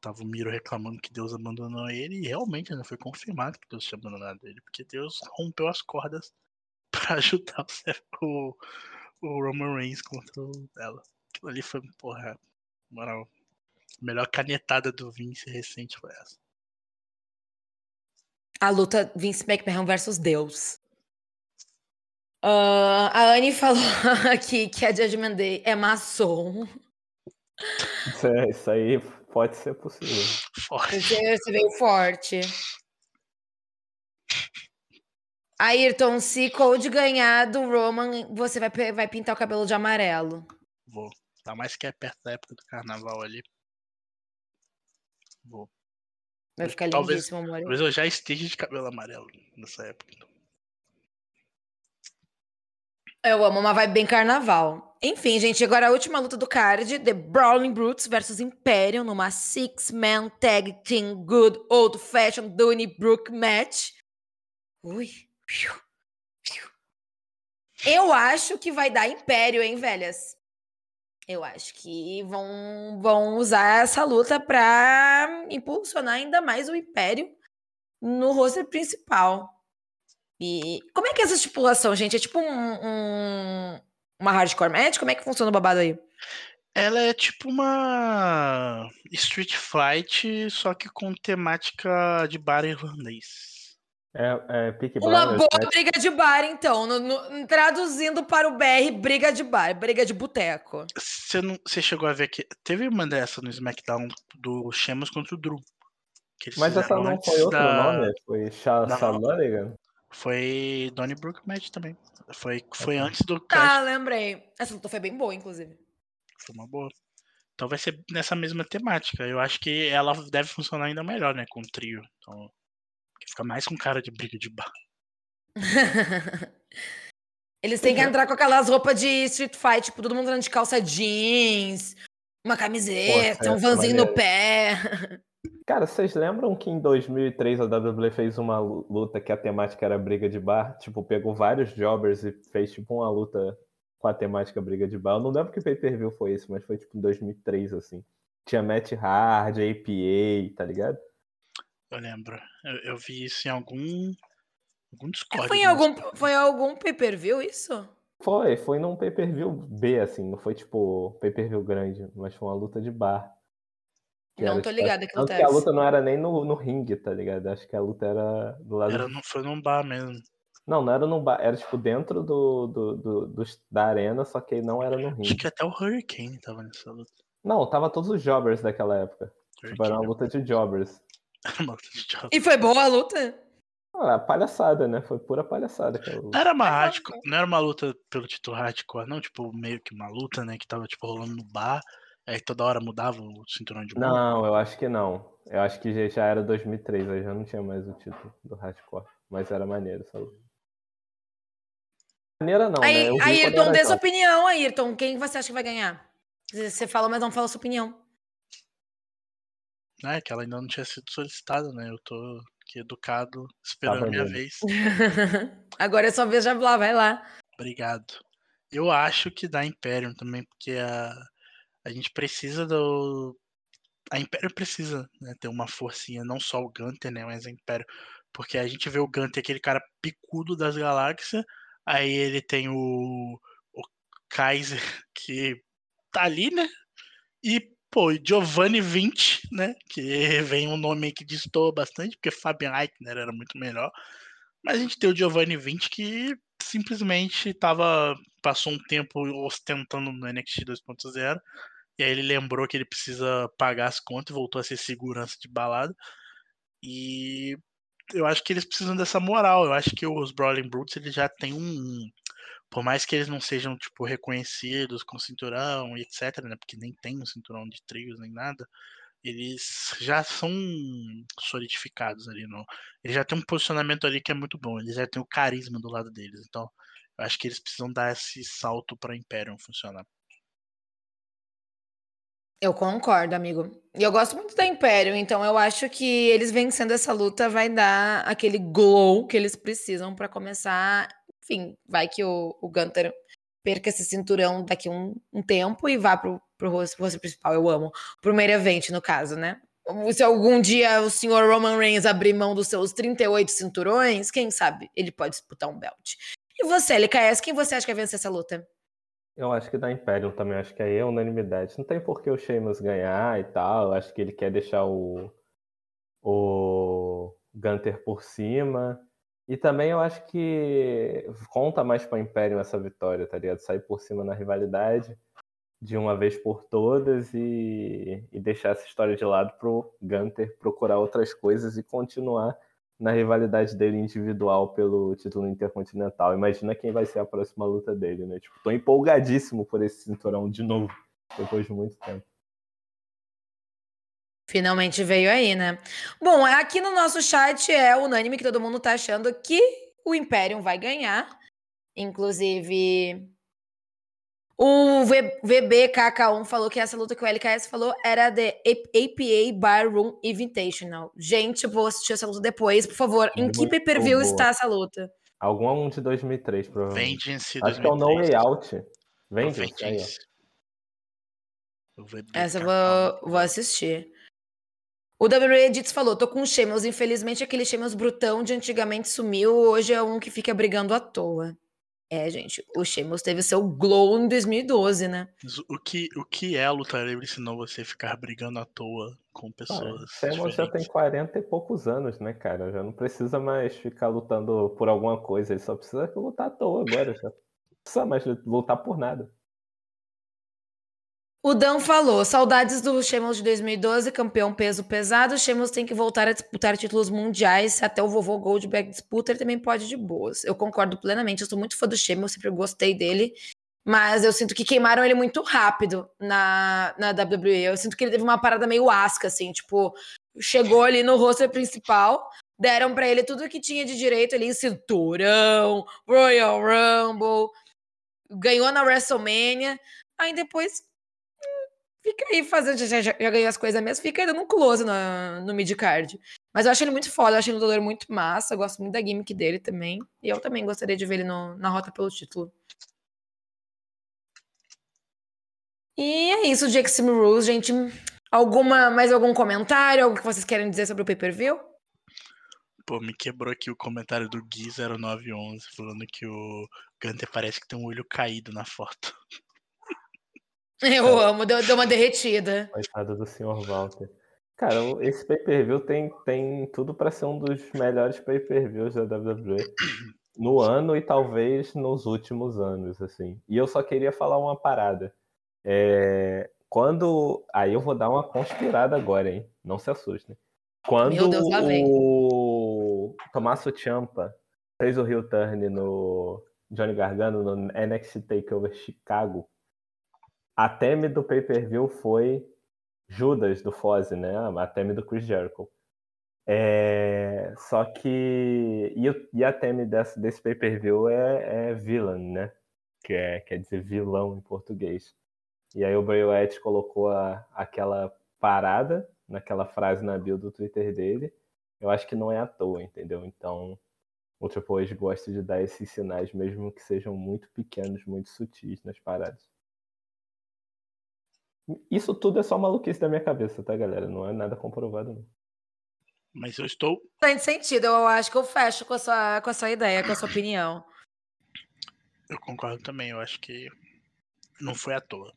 Tava o Miro reclamando que Deus abandonou ele e realmente né, foi confirmado que Deus tinha abandonado ele, porque Deus rompeu as cordas pra ajudar o, o, Roman Reigns contra ela. Aquilo ali foi, porra, moral. A melhor canetada do Vince recente foi essa. A luta Vince McMahon versus Deus. Ah, a Anne falou aqui que a Judgment Day é maçom. Isso, é- isso aí pode ser possível. Forte. Você, veio forte. Ayrton, se Cold ganhar do Roman, você vai, vai pintar o cabelo de amarelo. Vou. Tá mais que é perto da época do carnaval ali. Vou. Vai ficar Talvez- lindíssimo, amor. Talvez eu já esteja de cabelo amarelo nessa época. Eu amo uma vibe bem carnaval. Enfim, gente, agora a última luta do card: The Brawling Brutes versus Imperium numa Six-Man Tag Team Good Old Fashioned Donnybrook Match. Ui. Eu acho que vai dar Império, hein, velhas? Eu acho que vão, vão usar essa luta para impulsionar ainda mais o Império no roster principal. E como é que é essa estipulação, gente? É tipo um, um, uma hardcore match? Como é que funciona o babado aí? Ela é tipo uma Street Fight, só que com temática de bar irlandês. É, é Peaky Uma Blinders, boa né? briga de bar, então. no- no- traduzindo para o BR, briga de bar, briga de boteco. Você não, você chegou a ver que teve uma dessa no SmackDown do Sheamus contra o Drew. Mas essa não foi outro da- nome? Foi Sha Não. Foi Donnybrook Match também. Foi, foi Ok. antes do. Ah, lembrei. Essa luta foi bem boa, inclusive. Foi uma boa. Então vai ser nessa mesma temática. Eu acho que ela deve funcionar ainda melhor, né? Com o trio. Então, porque fica mais com cara de briga de bar. Eles têm que entrar com aquelas roupas de Street Fight, tipo, todo mundo andando de calça jeans, uma camiseta, um é vanzinho no pé. Cara, vocês lembram que em 2003 a WWE fez uma luta que a temática era briga de bar? Tipo, pegou vários jobbers e fez tipo uma luta com a temática briga de bar. Eu não lembro que pay-per-view foi esse, mas foi tipo em 2003, assim. Tinha Matt Hard, APA, tá ligado? Eu lembro. Eu, eu vi isso em algum. Algum Discord. Foi em algum, foi em algum pay-per-view isso? Foi, foi num pay-per-view B, assim, não foi tipo pay-per-view grande, mas foi uma luta de bar. Que Não era, tô tipo, ligada que luta é que a essa. luta não era nem no, no ringue, tá ligado? Acho que a luta era do lado Era, no- foi num bar mesmo. Não, não era no bar, era tipo dentro do, do, do- dos- da arena, só que não era no Acho ringue. que até o Hurricane tava nessa luta. Não, tava todos os jobbers daquela época. Tipo, era uma Hurricane luta de jobbers. era uma luta de job. E foi boa a luta? Ah, palhaçada, né? Foi pura palhaçada aquela luta. Não era uma hardcore, não era uma luta pelo título hardcore, não, tipo, meio que uma luta, né, que tava tipo rolando no bar, aí toda hora mudava o cinturão de mão. Não, eu acho que não. Eu acho que já- era 2003, aí já não tinha mais o título do hardcore. Mas era maneiro essa luta. Maneira não, né? Aí, quando Ayrton, dê sua opinião, Ayrton. Quem você acha que vai ganhar? Você fala, mas não fala sua opinião. É, que ela ainda não tinha sido solicitada, né, eu tô aqui educado, esperando Tá a minha vez. Agora é sua vez de falar, vai lá. Obrigado. Eu acho que dá Imperium também, porque a, a gente precisa do. A Império precisa né, ter uma forcinha, não só o Gunter, né? Mas a Império. Porque a gente vê o Gunter, aquele cara picudo das galáxias. Aí ele tem o, o Kaiser, que tá ali, né? E, pô, Giovanni 20, né? Que vem um nome que destoa bastante, porque Fabian Eichner era muito melhor. Mas a gente tem o Giovanni 20 que simplesmente tava, passou um tempo ostentando no NXT 2.0. E aí ele lembrou que ele precisa pagar as contas e voltou a ser segurança de balada. E eu acho que eles precisam dessa moral. Eu acho que os Brawling Brutes eles já têm um. Por mais que eles não sejam, tipo, reconhecidos com cinturão e etc, né? Porque nem tem um cinturão de trios nem nada. Eles já são solidificados ali. No... Eles já têm um posicionamento ali que é muito bom. Eles já têm o carisma do lado deles. Então, eu acho que eles precisam dar esse salto para Imperium funcionar. Eu concordo, amigo. E eu gosto muito da Império, então eu acho que eles vencendo essa luta vai dar aquele glow que eles precisam pra começar. Enfim, vai que o, o Gunter perca esse cinturão daqui um, um tempo e vá pro, pro rosto, rosto principal. Eu amo. Pro main event, no caso, né? Se algum dia o senhor Roman Reigns abrir mão dos seus 38 cinturões, quem sabe ele pode disputar um belt. E você, LKS, quem você acha que vai vencer essa luta? Eu acho que da Imperium também, acho que aí é unanimidade. Não tem por que o Sheamus ganhar e tal. Acho que ele quer deixar o, o Gunter por cima. E também eu acho que conta mais pra Imperium essa vitória, tá ligado? Sair por cima na rivalidade de uma vez por todas e, e deixar essa história de lado pro Gunter procurar outras coisas e continuar na rivalidade dele individual pelo título intercontinental. Imagina quem vai ser a próxima luta dele, né? Tipo, tô empolgadíssimo por esse cinturão de novo, depois de muito tempo. Finalmente veio aí, né? Bom, aqui no nosso chat é unânime que todo mundo tá achando que o Imperium vai ganhar. Inclusive, o V- VBKK1 falou que essa luta que o LKS falou era de APA Barroom Invitational. Gente, vou assistir essa luta depois, por favor. Em que pay-per-view está essa luta? Algum um de 2003, provavelmente. Vengeance Acho que é o No 2003. Way Out. Vengeance. Vengeance. Essa eu vou, vou assistir. O WWE Edits falou, tô com o Sheamus. Infelizmente, aquele Sheamus brutão de antigamente sumiu. Hoje é um que fica brigando à toa. É, gente, o Sheamus teve seu glow em 2012, né? Mas O que, o que é a luta livre se não você ficar brigando à toa com pessoas Samuel já tem diferentes? 40 e poucos anos, né, cara? Já não precisa mais ficar lutando por alguma coisa. Ele só precisa lutar à toa agora. Já não precisa mais lutar por nada. O Dan falou, saudades do Sheamus de 2012, campeão peso pesado. O tem que voltar a disputar títulos mundiais. Até o vovô Goldberg disputa, ele também pode de boas. Eu concordo plenamente, eu sou muito fã do Sheamus, sempre gostei dele. Mas eu sinto que queimaram ele muito rápido na, na WWE. Eu sinto que ele teve uma parada meio asca, assim, tipo, chegou ali no roster principal, deram pra ele tudo que tinha de direito ali, cinturão, Royal Rumble, ganhou na WrestleMania, aí depois fica aí fazendo, já, já, já ganhou as coisas mesmo, fica aí dando um close no mid-card. Mas eu acho ele muito foda, eu acho ele um muito massa, eu gosto muito da gimmick dele também, e eu também gostaria de ver ele no- na rota pelo título. E é isso de Extreme Rules, gente. Alguma, mais algum comentário? Algo que vocês querem dizer sobre o pay-per-view? Pô, me quebrou aqui o comentário do Gui0911 falando que o Gunter parece que tem um olho caído na foto. Eu amo, deu, deu uma derretida. Coitado do Sr. Walter. Cara, esse pay-per-view tem, tem tudo pra ser um dos melhores pay-per-views da WWE no ano e talvez nos últimos anos, assim. E eu só queria falar uma parada. É, quando. Aí eu vou dar uma conspirada agora, hein? Não se assustem. Quando Meu Deus, o Tommaso Ciampa fez o heel turn no Johnny Gargano no NXT TakeOver Chicago, a theme do pay-per-view foi Judas do Foz, né? A theme do Chris Jericho. É, Só que. E, a theme desse, desse pay-per-view é, é villain, né? Que é, quer dizer vilão em português. E aí o Bray Wyatt colocou a- aquela parada naquela frase na bio do Twitter dele. Eu acho que não é à toa, entendeu? Então, o Triple H gosta de dar esses sinais, mesmo que sejam muito pequenos, muito sutis nas paradas. Isso tudo é só maluquice da minha cabeça, tá, galera? Não é nada comprovado, não. Mas eu estou. Tem sentido, eu acho que eu fecho com a sua, com a sua ideia, com a sua opinião. Eu concordo também, eu acho que não foi à toa.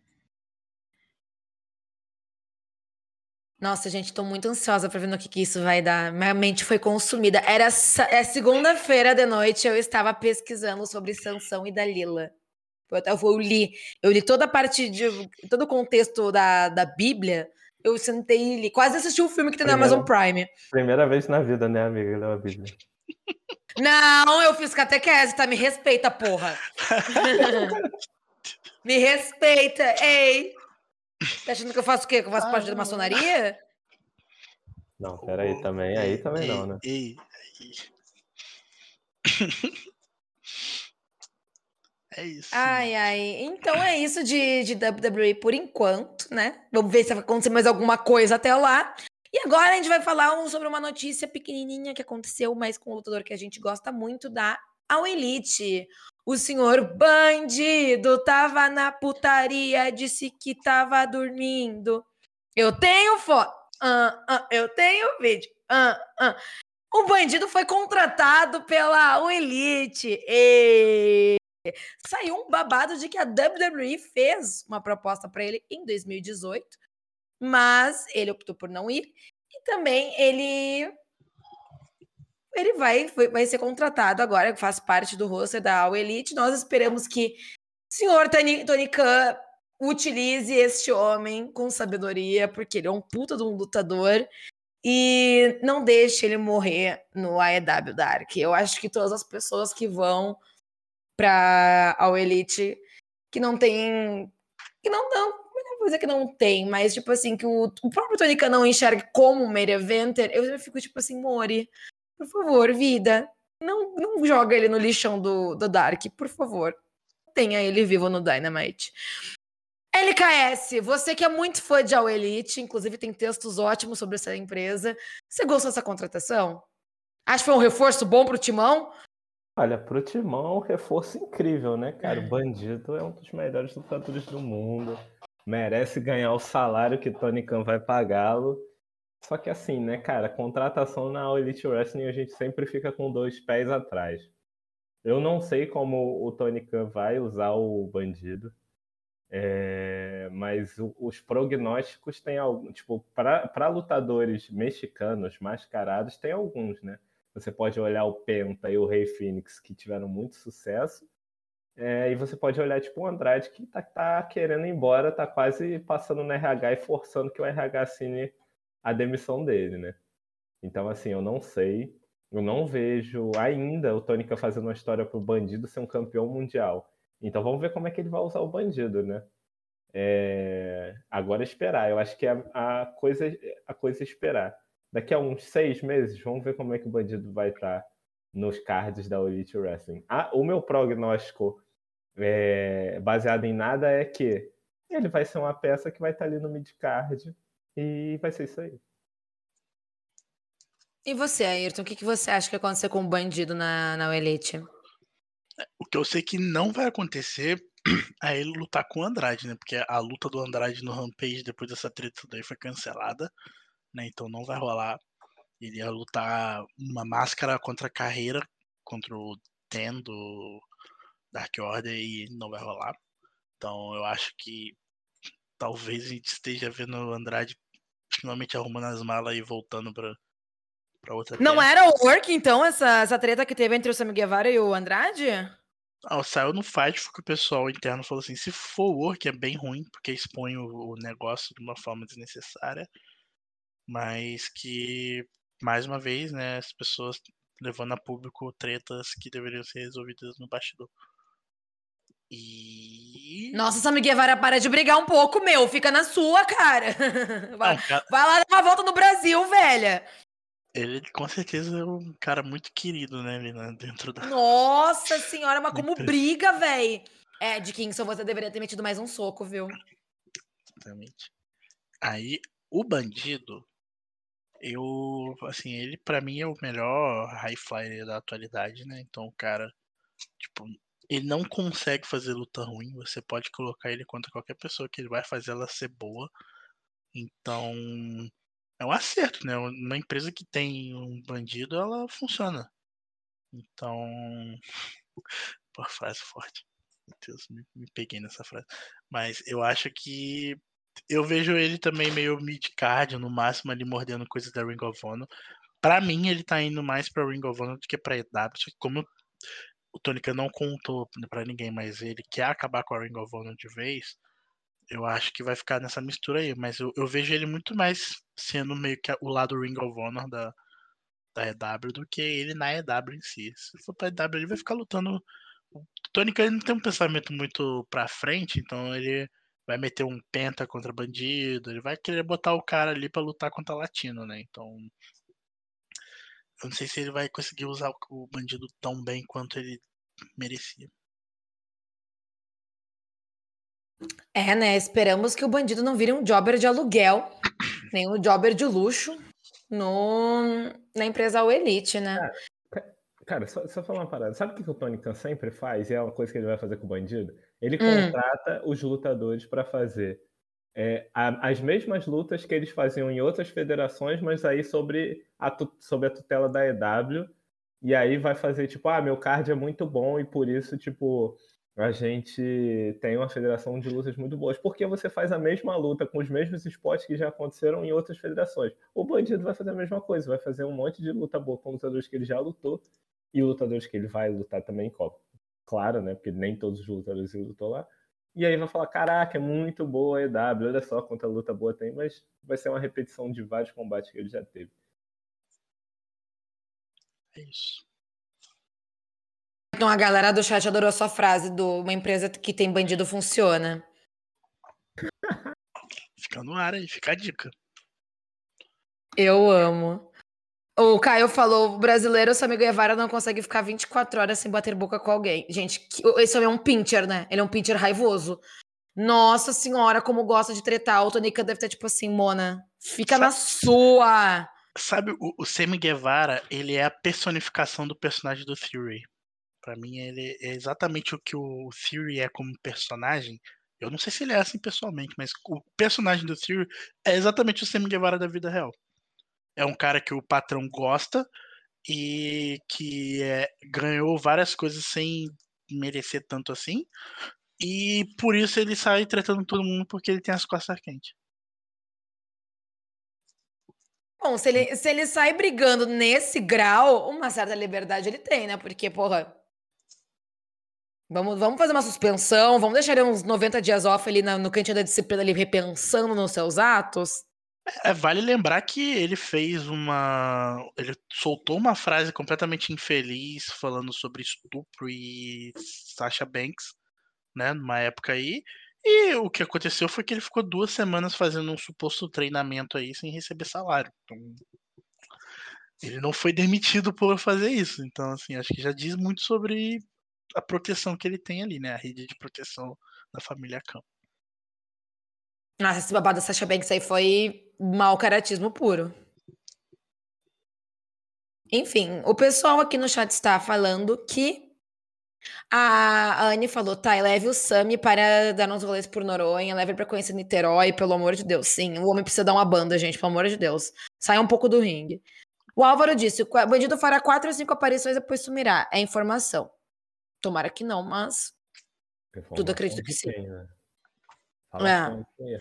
Nossa, gente, tô muito ansiosa pra ver no que, que isso vai dar. Minha mente foi consumida. Era é segunda-feira de noite, eu estava pesquisando sobre Sansão e Dalila. Eu, até- eu li, eu li toda a parte de todo o contexto da, da Bíblia. Eu sentei e li. Quase assisti o filme que tem na Primeiro. Amazon Prime. Primeira vez na vida, né, amiga? Leu a Bíblia. Não, eu fiz catequese, tá? Me respeita, porra. Me respeita, ei. Tá achando que eu faço o quê? Que eu faço parte da maçonaria? Não, peraí, também. Aí também não, né? Ei, ei. É isso. Ai, ai. Então é isso de, de WWE por enquanto, né? Vamos ver se vai acontecer mais alguma coisa até lá. E agora a gente vai falar um- sobre uma notícia pequenininha que aconteceu, mas com um lutador que a gente gosta muito da All Elite. O senhor bandido tava na putaria, disse que tava dormindo. Eu tenho foto. Ah, ah, eu tenho vídeo. Ah. O bandido foi contratado pela All Elite. E saiu um babado de que a WWE fez uma proposta para ele em 2018, mas ele optou por não ir. E também ele ele vai, vai ser contratado agora, faz parte do roster da All Elite. Nós esperamos que o senhor Tony, Tony Khan utilize este homem com sabedoria, porque ele é um puta de um lutador. E não deixe ele morrer no AEW Dark. Eu acho que todas as pessoas que vão para ao Elite que não tem. Que não não. Vou dizer que não tem, mas tipo assim, que o, o próprio Tony Khan não enxerga como um main eventer, eu fico tipo assim, Mori, por favor, vida, não, não joga ele no lixão do, do Dark, por favor. Tenha ele vivo no Dynamite. LKS, você que é muito fã de All Elite, inclusive tem textos ótimos sobre essa empresa. Você gostou dessa contratação? Acho que foi um reforço bom pro Timão? Olha, pro Timão é um reforço incrível, né, cara? O Bandido é um dos melhores lutadores do mundo. merece ganhar o salário que Tony Khan vai pagá-lo. Só que assim, né, cara, contratação na Elite Wrestling a gente sempre fica com dois pés atrás. Eu não sei como o Tony Khan vai usar o bandido. É, mas os prognósticos têm algum, tipo, para lutadores mexicanos mascarados, tem alguns, né? Você pode olhar o Penta e o Rei Phoenix, que tiveram muito sucesso, é, e você pode olhar, tipo, o Andrade, que tá, tá, querendo ir embora, tá quase passando no RH e forçando que o RH assine a demissão dele, né? Então, assim, eu não sei, eu não vejo ainda o Tônica fazendo uma história pro Bandido ser um campeão mundial. Então vamos ver como é que ele vai usar o bandido, né? É... Agora esperar. Eu acho que a, a, coisa, a coisa é esperar. Daqui a uns seis meses, vamos ver como é que o bandido vai estar nos cards da Elite Wrestling. Ah, o meu prognóstico é, baseado em nada é que ele vai ser uma peça que vai estar ali no mid-card e vai ser isso aí. E você, Ayrton, o que, que você acha que vai acontecer com o bandido na, na Elite? O que eu sei que não vai acontecer é ele lutar com o Andrade, né? Porque a luta do Andrade no Rampage depois dessa treta daí foi cancelada, né? Então não vai rolar. Ele ia lutar uma máscara contra a carreira, contra o Ten do Dark Order e não vai rolar. Então eu acho que talvez a gente esteja vendo o Andrade finalmente arrumando as malas e voltando para pra outra Não terra. era o work, então, essa, essa treta que teve entre o Sammy Guevara e o Andrade? Ah, saiu no fight porque o pessoal interno falou assim, se for work é bem ruim, porque expõe o negócio de uma forma desnecessária, mas que, mais uma vez, né, as pessoas levando a público tretas que deveriam ser resolvidas no bastidor. E. Nossa, Sammy Guevara, para de brigar um pouco, meu. Fica na sua, cara. Vai, Não, cara... vai lá dar uma volta no Brasil, velha. Ele com certeza é um cara muito querido, né, ali dentro da. Nossa senhora, mas como briga, velho! É, de Kingston você deveria ter metido mais um soco, viu? Exatamente. Aí, o bandido, eu. Assim, ele para mim é o melhor high flyer da atualidade, né? Então o cara, tipo, ele não consegue fazer luta ruim. Você pode colocar ele contra qualquer pessoa que ele vai fazer ela ser boa. Então, é um acerto, né? Uma empresa que tem um bandido, ela funciona. Então. Pô, frase forte. Meu Deus, me, me, peguei nessa frase. Mas eu acho que. Eu vejo ele também meio mid-card, no máximo ali mordendo coisas da Ring of Honor. Pra mim, ele tá indo mais pra Ring of Honor do que pra EW. Como o Tônica não contou pra ninguém, mas ele quer acabar com a Ring of Honor de vez, eu acho que vai ficar nessa mistura aí, mas eu, eu vejo ele muito mais sendo meio que o lado Ring of Honor da, da EW do que ele na EW em si. Se for pra EW, ele vai ficar lutando. O Tony Khan não tem um pensamento muito pra frente, então ele vai meter um penta contra bandido, ele vai querer botar o cara ali para lutar contra latino, né? Então. Eu não sei se ele vai conseguir usar o bandido tão bem quanto ele merecia. É, né? Esperamos que o bandido não vire um jobber de aluguel, nem um jobber de luxo no, na empresa o Elite, né? Cara, cara só, só falar uma parada. Sabe o que, que o Tony Khan sempre faz? E é uma coisa que ele vai fazer com o bandido? Ele hum. contrata os lutadores para fazer é, a, as mesmas lutas que eles faziam em outras federações, mas aí sobre a, sobre a tutela da EW. E aí vai fazer tipo, ah, meu card é muito bom e por isso, tipo, a gente tem uma federação de lutas muito boas, porque você faz a mesma luta com os mesmos esportes que já aconteceram em outras federações. O bandido vai fazer a mesma coisa, vai fazer um monte de luta boa com lutadores que ele já lutou e lutadores que ele vai lutar também, claro, né? Porque nem todos os lutadores lutou lá. E aí vai falar: caraca, é muito boa a EW, olha só quanta luta boa tem, mas vai ser uma repetição de vários combates que ele já teve. É isso. Então a galera do chat adorou a sua frase do uma empresa que tem bandido funciona. Fica no ar aí, fica a dica. Eu amo. O Caio falou: o brasileiro, seu amigo Guevara, não consegue ficar 24 horas sem bater boca com alguém. Gente, esse homem é um pincher, né? Ele é um pincher raivoso. Nossa senhora, como gosta de tretar. O Tonica deve estar tipo assim, Mona, fica sabe, na sua. Sabe, o, o Sammy Guevara, ele é a personificação do personagem do Theory. Para mim, ele é exatamente o que o Fury é como personagem. Eu não sei se ele é assim pessoalmente, mas o personagem do Theory é exatamente o Sammy Guevara da vida real. É um cara que o patrão gosta e que é, ganhou várias coisas sem merecer tanto assim. E por isso ele sai tratando todo mundo porque ele tem as costas quentes. Bom, se ele, se ele sai brigando nesse grau, uma certa liberdade ele tem, né? Porque, porra. Vamos, vamos fazer uma suspensão, vamos deixar ele uns 90 dias off ali no, no cantinho da disciplina ali repensando nos seus atos. É, vale lembrar que ele fez uma. Ele soltou uma frase completamente infeliz falando sobre estupro e Sasha Banks, né? Numa época aí. E o que aconteceu foi que ele ficou duas semanas fazendo um suposto treinamento aí sem receber salário. Então, ele não foi demitido por fazer isso. Então, assim, acho que já diz muito sobre a proteção que ele tem ali, né? A rede de proteção da família Khan. Nossa, esse babado da Sasha Banks aí foi mau caratismo puro. Enfim, o pessoal aqui no chat está falando que a Anne falou, tá, leve o Sami para dar uns rolês por Noronha, leve pra conhecer Niterói, pelo amor de Deus. Sim, o homem precisa dar uma banda, gente, pelo amor de Deus. Saia um pouco do ringue. O Álvaro disse, o bandido fará quatro ou cinco aparições e depois sumirá. É informação. Tomara que não, mas tudo acredito que sim. Tem, né? É.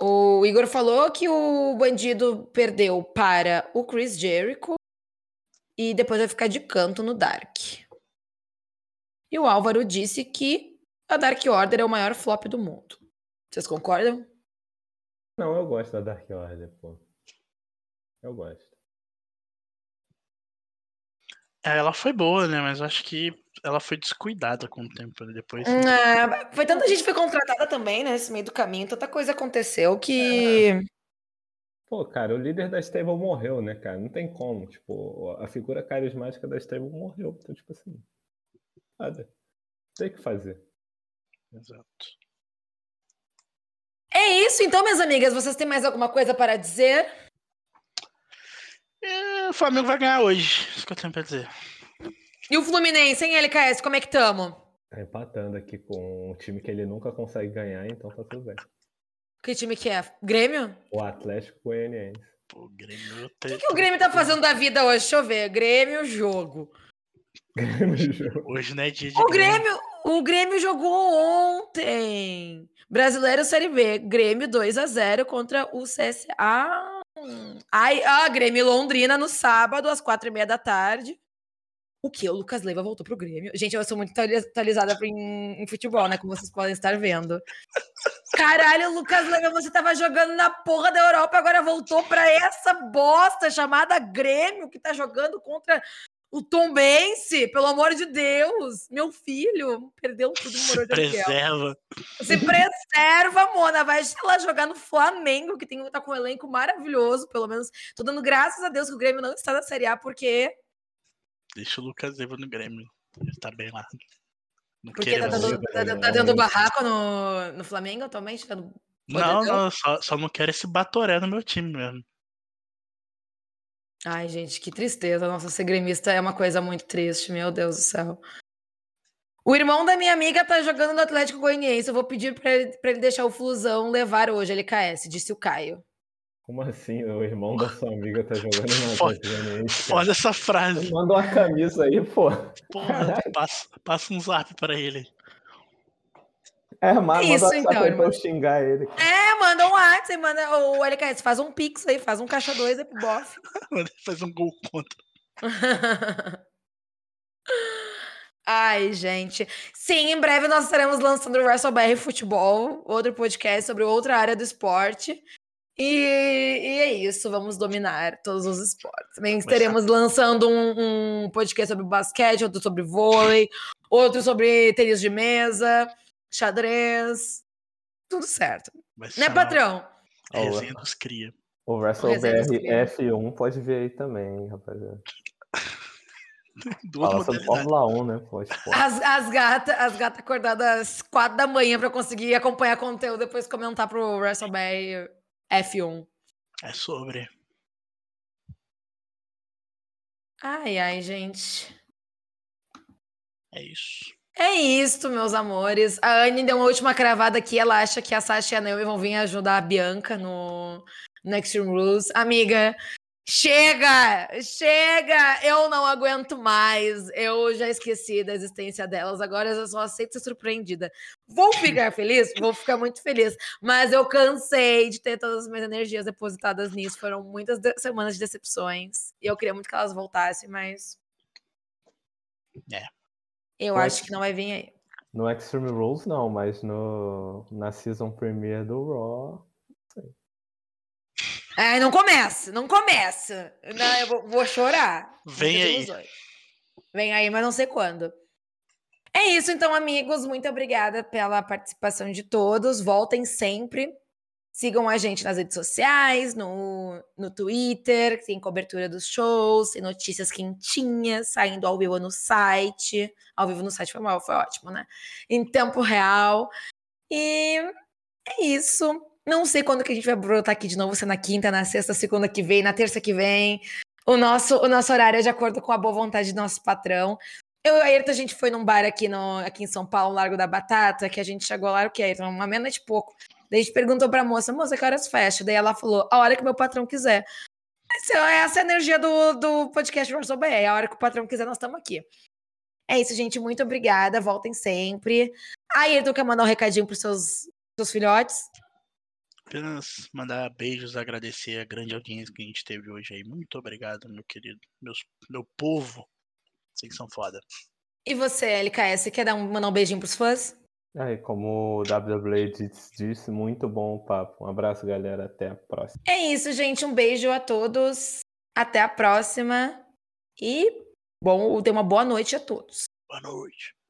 O Igor falou que o bandido perdeu para o Chris Jericho e depois vai ficar de canto no Dark. E o Álvaro disse que a Dark Order é o maior flop do mundo. Vocês concordam? Não, eu gosto da Dark Order, pô. Eu gosto. É, ela foi boa, né? Mas acho que ela foi descuidada com o tempo né? depois. É, foi tanta gente foi contratada também, né? Nesse meio do caminho, tanta coisa aconteceu que. É. Pô, cara, o líder da Stable morreu, né, cara? Não tem como. Tipo, a figura carismática da Stable morreu. Então, tipo assim. Nada. Tem que fazer. Exato. É isso, então, minhas amigas. Vocês têm mais alguma coisa para dizer? É, o Flamengo vai ganhar hoje. Isso que eu tenho pra dizer. E o Fluminense, hein, LKS? Como é que tamo? Tá empatando aqui com um time que ele nunca consegue ganhar, então tá tudo bem. Que time que é? Grêmio? O Atlético Goianiense. Pô, Grêmio. O que, que o Grêmio tá fazendo da vida hoje? Deixa eu ver. Grêmio, jogo. Grêmio, jogo. Hoje não é dia de o Grêmio. Grêmio. O Grêmio jogou ontem. Brasileiro Série B. Grêmio 2 a 0 contra o CSA. Ai, ah, Grêmio Londrina no sábado, às quatro e meia da tarde. O que? O Lucas Leiva voltou pro Grêmio. Gente, eu sou muito atualizada em, em, futebol, né? Como vocês podem estar vendo. Caralho, Lucas Leiva, você tava jogando na porra da Europa, agora voltou pra essa bosta chamada Grêmio, que tá jogando contra o Tom Bense, pelo amor de Deus. Meu filho perdeu tudo, morou de preserva. Se preserva, Mona. Vai lá jogar no Flamengo, que tem, tá com um elenco maravilhoso, pelo menos. Tô dando graças a Deus que o Grêmio não está na Série A, porque Deixa o Lucas Eva no Grêmio. Ele tá bem lá. Não Porque tá dando, tá, tá dando, barraco no, no Flamengo atualmente? Tá não, não, só, só não quero esse batoré no meu time mesmo. Ai, gente, que tristeza. Nossa, ser gremista é uma coisa muito triste, meu Deus do céu. O irmão da minha amiga tá jogando no Atlético Goianiense. Eu vou pedir pra ele, pra ele deixar o Flusão levar hoje, LKS, disse o Caio. Como assim? O irmão da sua amiga tá jogando na foda, foda essa frase. Manda uma camisa aí, pô. Porra, passa, passa um zap pra ele. É, manda, Isso, manda então, pra eu xingar ele. É, manda um WhatsApp, manda o LKS, faz um pix aí, faz um caixa 2 aí pro bofe. faz um gol contra. Ai, gente. Sim, em breve nós estaremos lançando o WrestleBR Futebol, outro podcast sobre outra área do esporte. E, e, é isso, vamos dominar todos os esportes. Também estaremos lançando um, um, podcast sobre basquete, outro sobre vôlei, outro sobre tênis de mesa, xadrez, tudo certo. Né, patrão? Resenha dos cria. O WrestleBR F1 pode vir aí também, rapaziada. Fala sobre Fórmula 1, né? Pode, pode. As, as gatas as gata acordadas às 4 da manhã para conseguir acompanhar conteúdo depois comentar pro WrestleBR F1. É sobre. Ai, ai, gente. É isso. É isso, meus amores. A Anne deu uma última cravada aqui. Ela acha que a Sasha e a Naomi vão vir ajudar a Bianca no, Extreme Rules. Amiga, chega! Chega! Eu não aguento mais. Eu já esqueci da existência delas. Agora eu só aceito ser surpreendida. Vou ficar feliz? Vou ficar muito feliz. Mas eu cansei de ter todas as minhas energias depositadas nisso. Foram muitas de semanas de decepções. E eu queria muito que elas voltassem, mas. É. Eu acho que não vai vir aí. No Extreme Rules, não, mas no, na season premiere do Raw. Ai, não começa, não começa. Não, eu vou, vou chorar. Vem aí. ilusões. Vem aí, mas não sei quando. É isso, então, amigos. Muito obrigada pela participação de todos. Voltem sempre. Sigam a gente nas redes sociais, no, no Twitter, que tem cobertura dos shows, tem notícias quentinhas, saindo ao vivo no site. Ao vivo no site foi, mal, foi ótimo, né? Em tempo real. E é isso. Não sei quando que a gente vai brotar aqui de novo, se é na quinta, na sexta, segunda que vem, na terça que vem. O nosso, o nosso horário é de acordo com a boa vontade do nosso patrão. Eu e a Ayrton, a gente foi num bar aqui, no, aqui em São Paulo, Largo da Batata, que a gente chegou lá, o que, Ayrton? Uma meia-noite e pouco. Daí a gente perguntou pra moça, moça, que horas fecha? Daí ela falou, a hora que meu patrão quiser. Essa, essa é a energia do, do podcast Russell Bay. A hora que o patrão quiser, nós estamos aqui. É isso, gente. Muito obrigada. Voltem sempre. A Ayrton quer mandar um recadinho pros seus, seus filhotes? Apenas mandar beijos, agradecer a grande audiência que a gente teve hoje aí. Muito obrigado, meu querido. Meus, meu povo. Vocês são foda. E você, LKS, quer dar um, mandar um beijinho pros fãs? Aí, como o WWE disse, disse, muito bom o papo. Um abraço, galera. Até a próxima. É isso, gente. Um beijo a todos. Até a próxima. E bom, tenha uma boa noite a todos. Boa noite.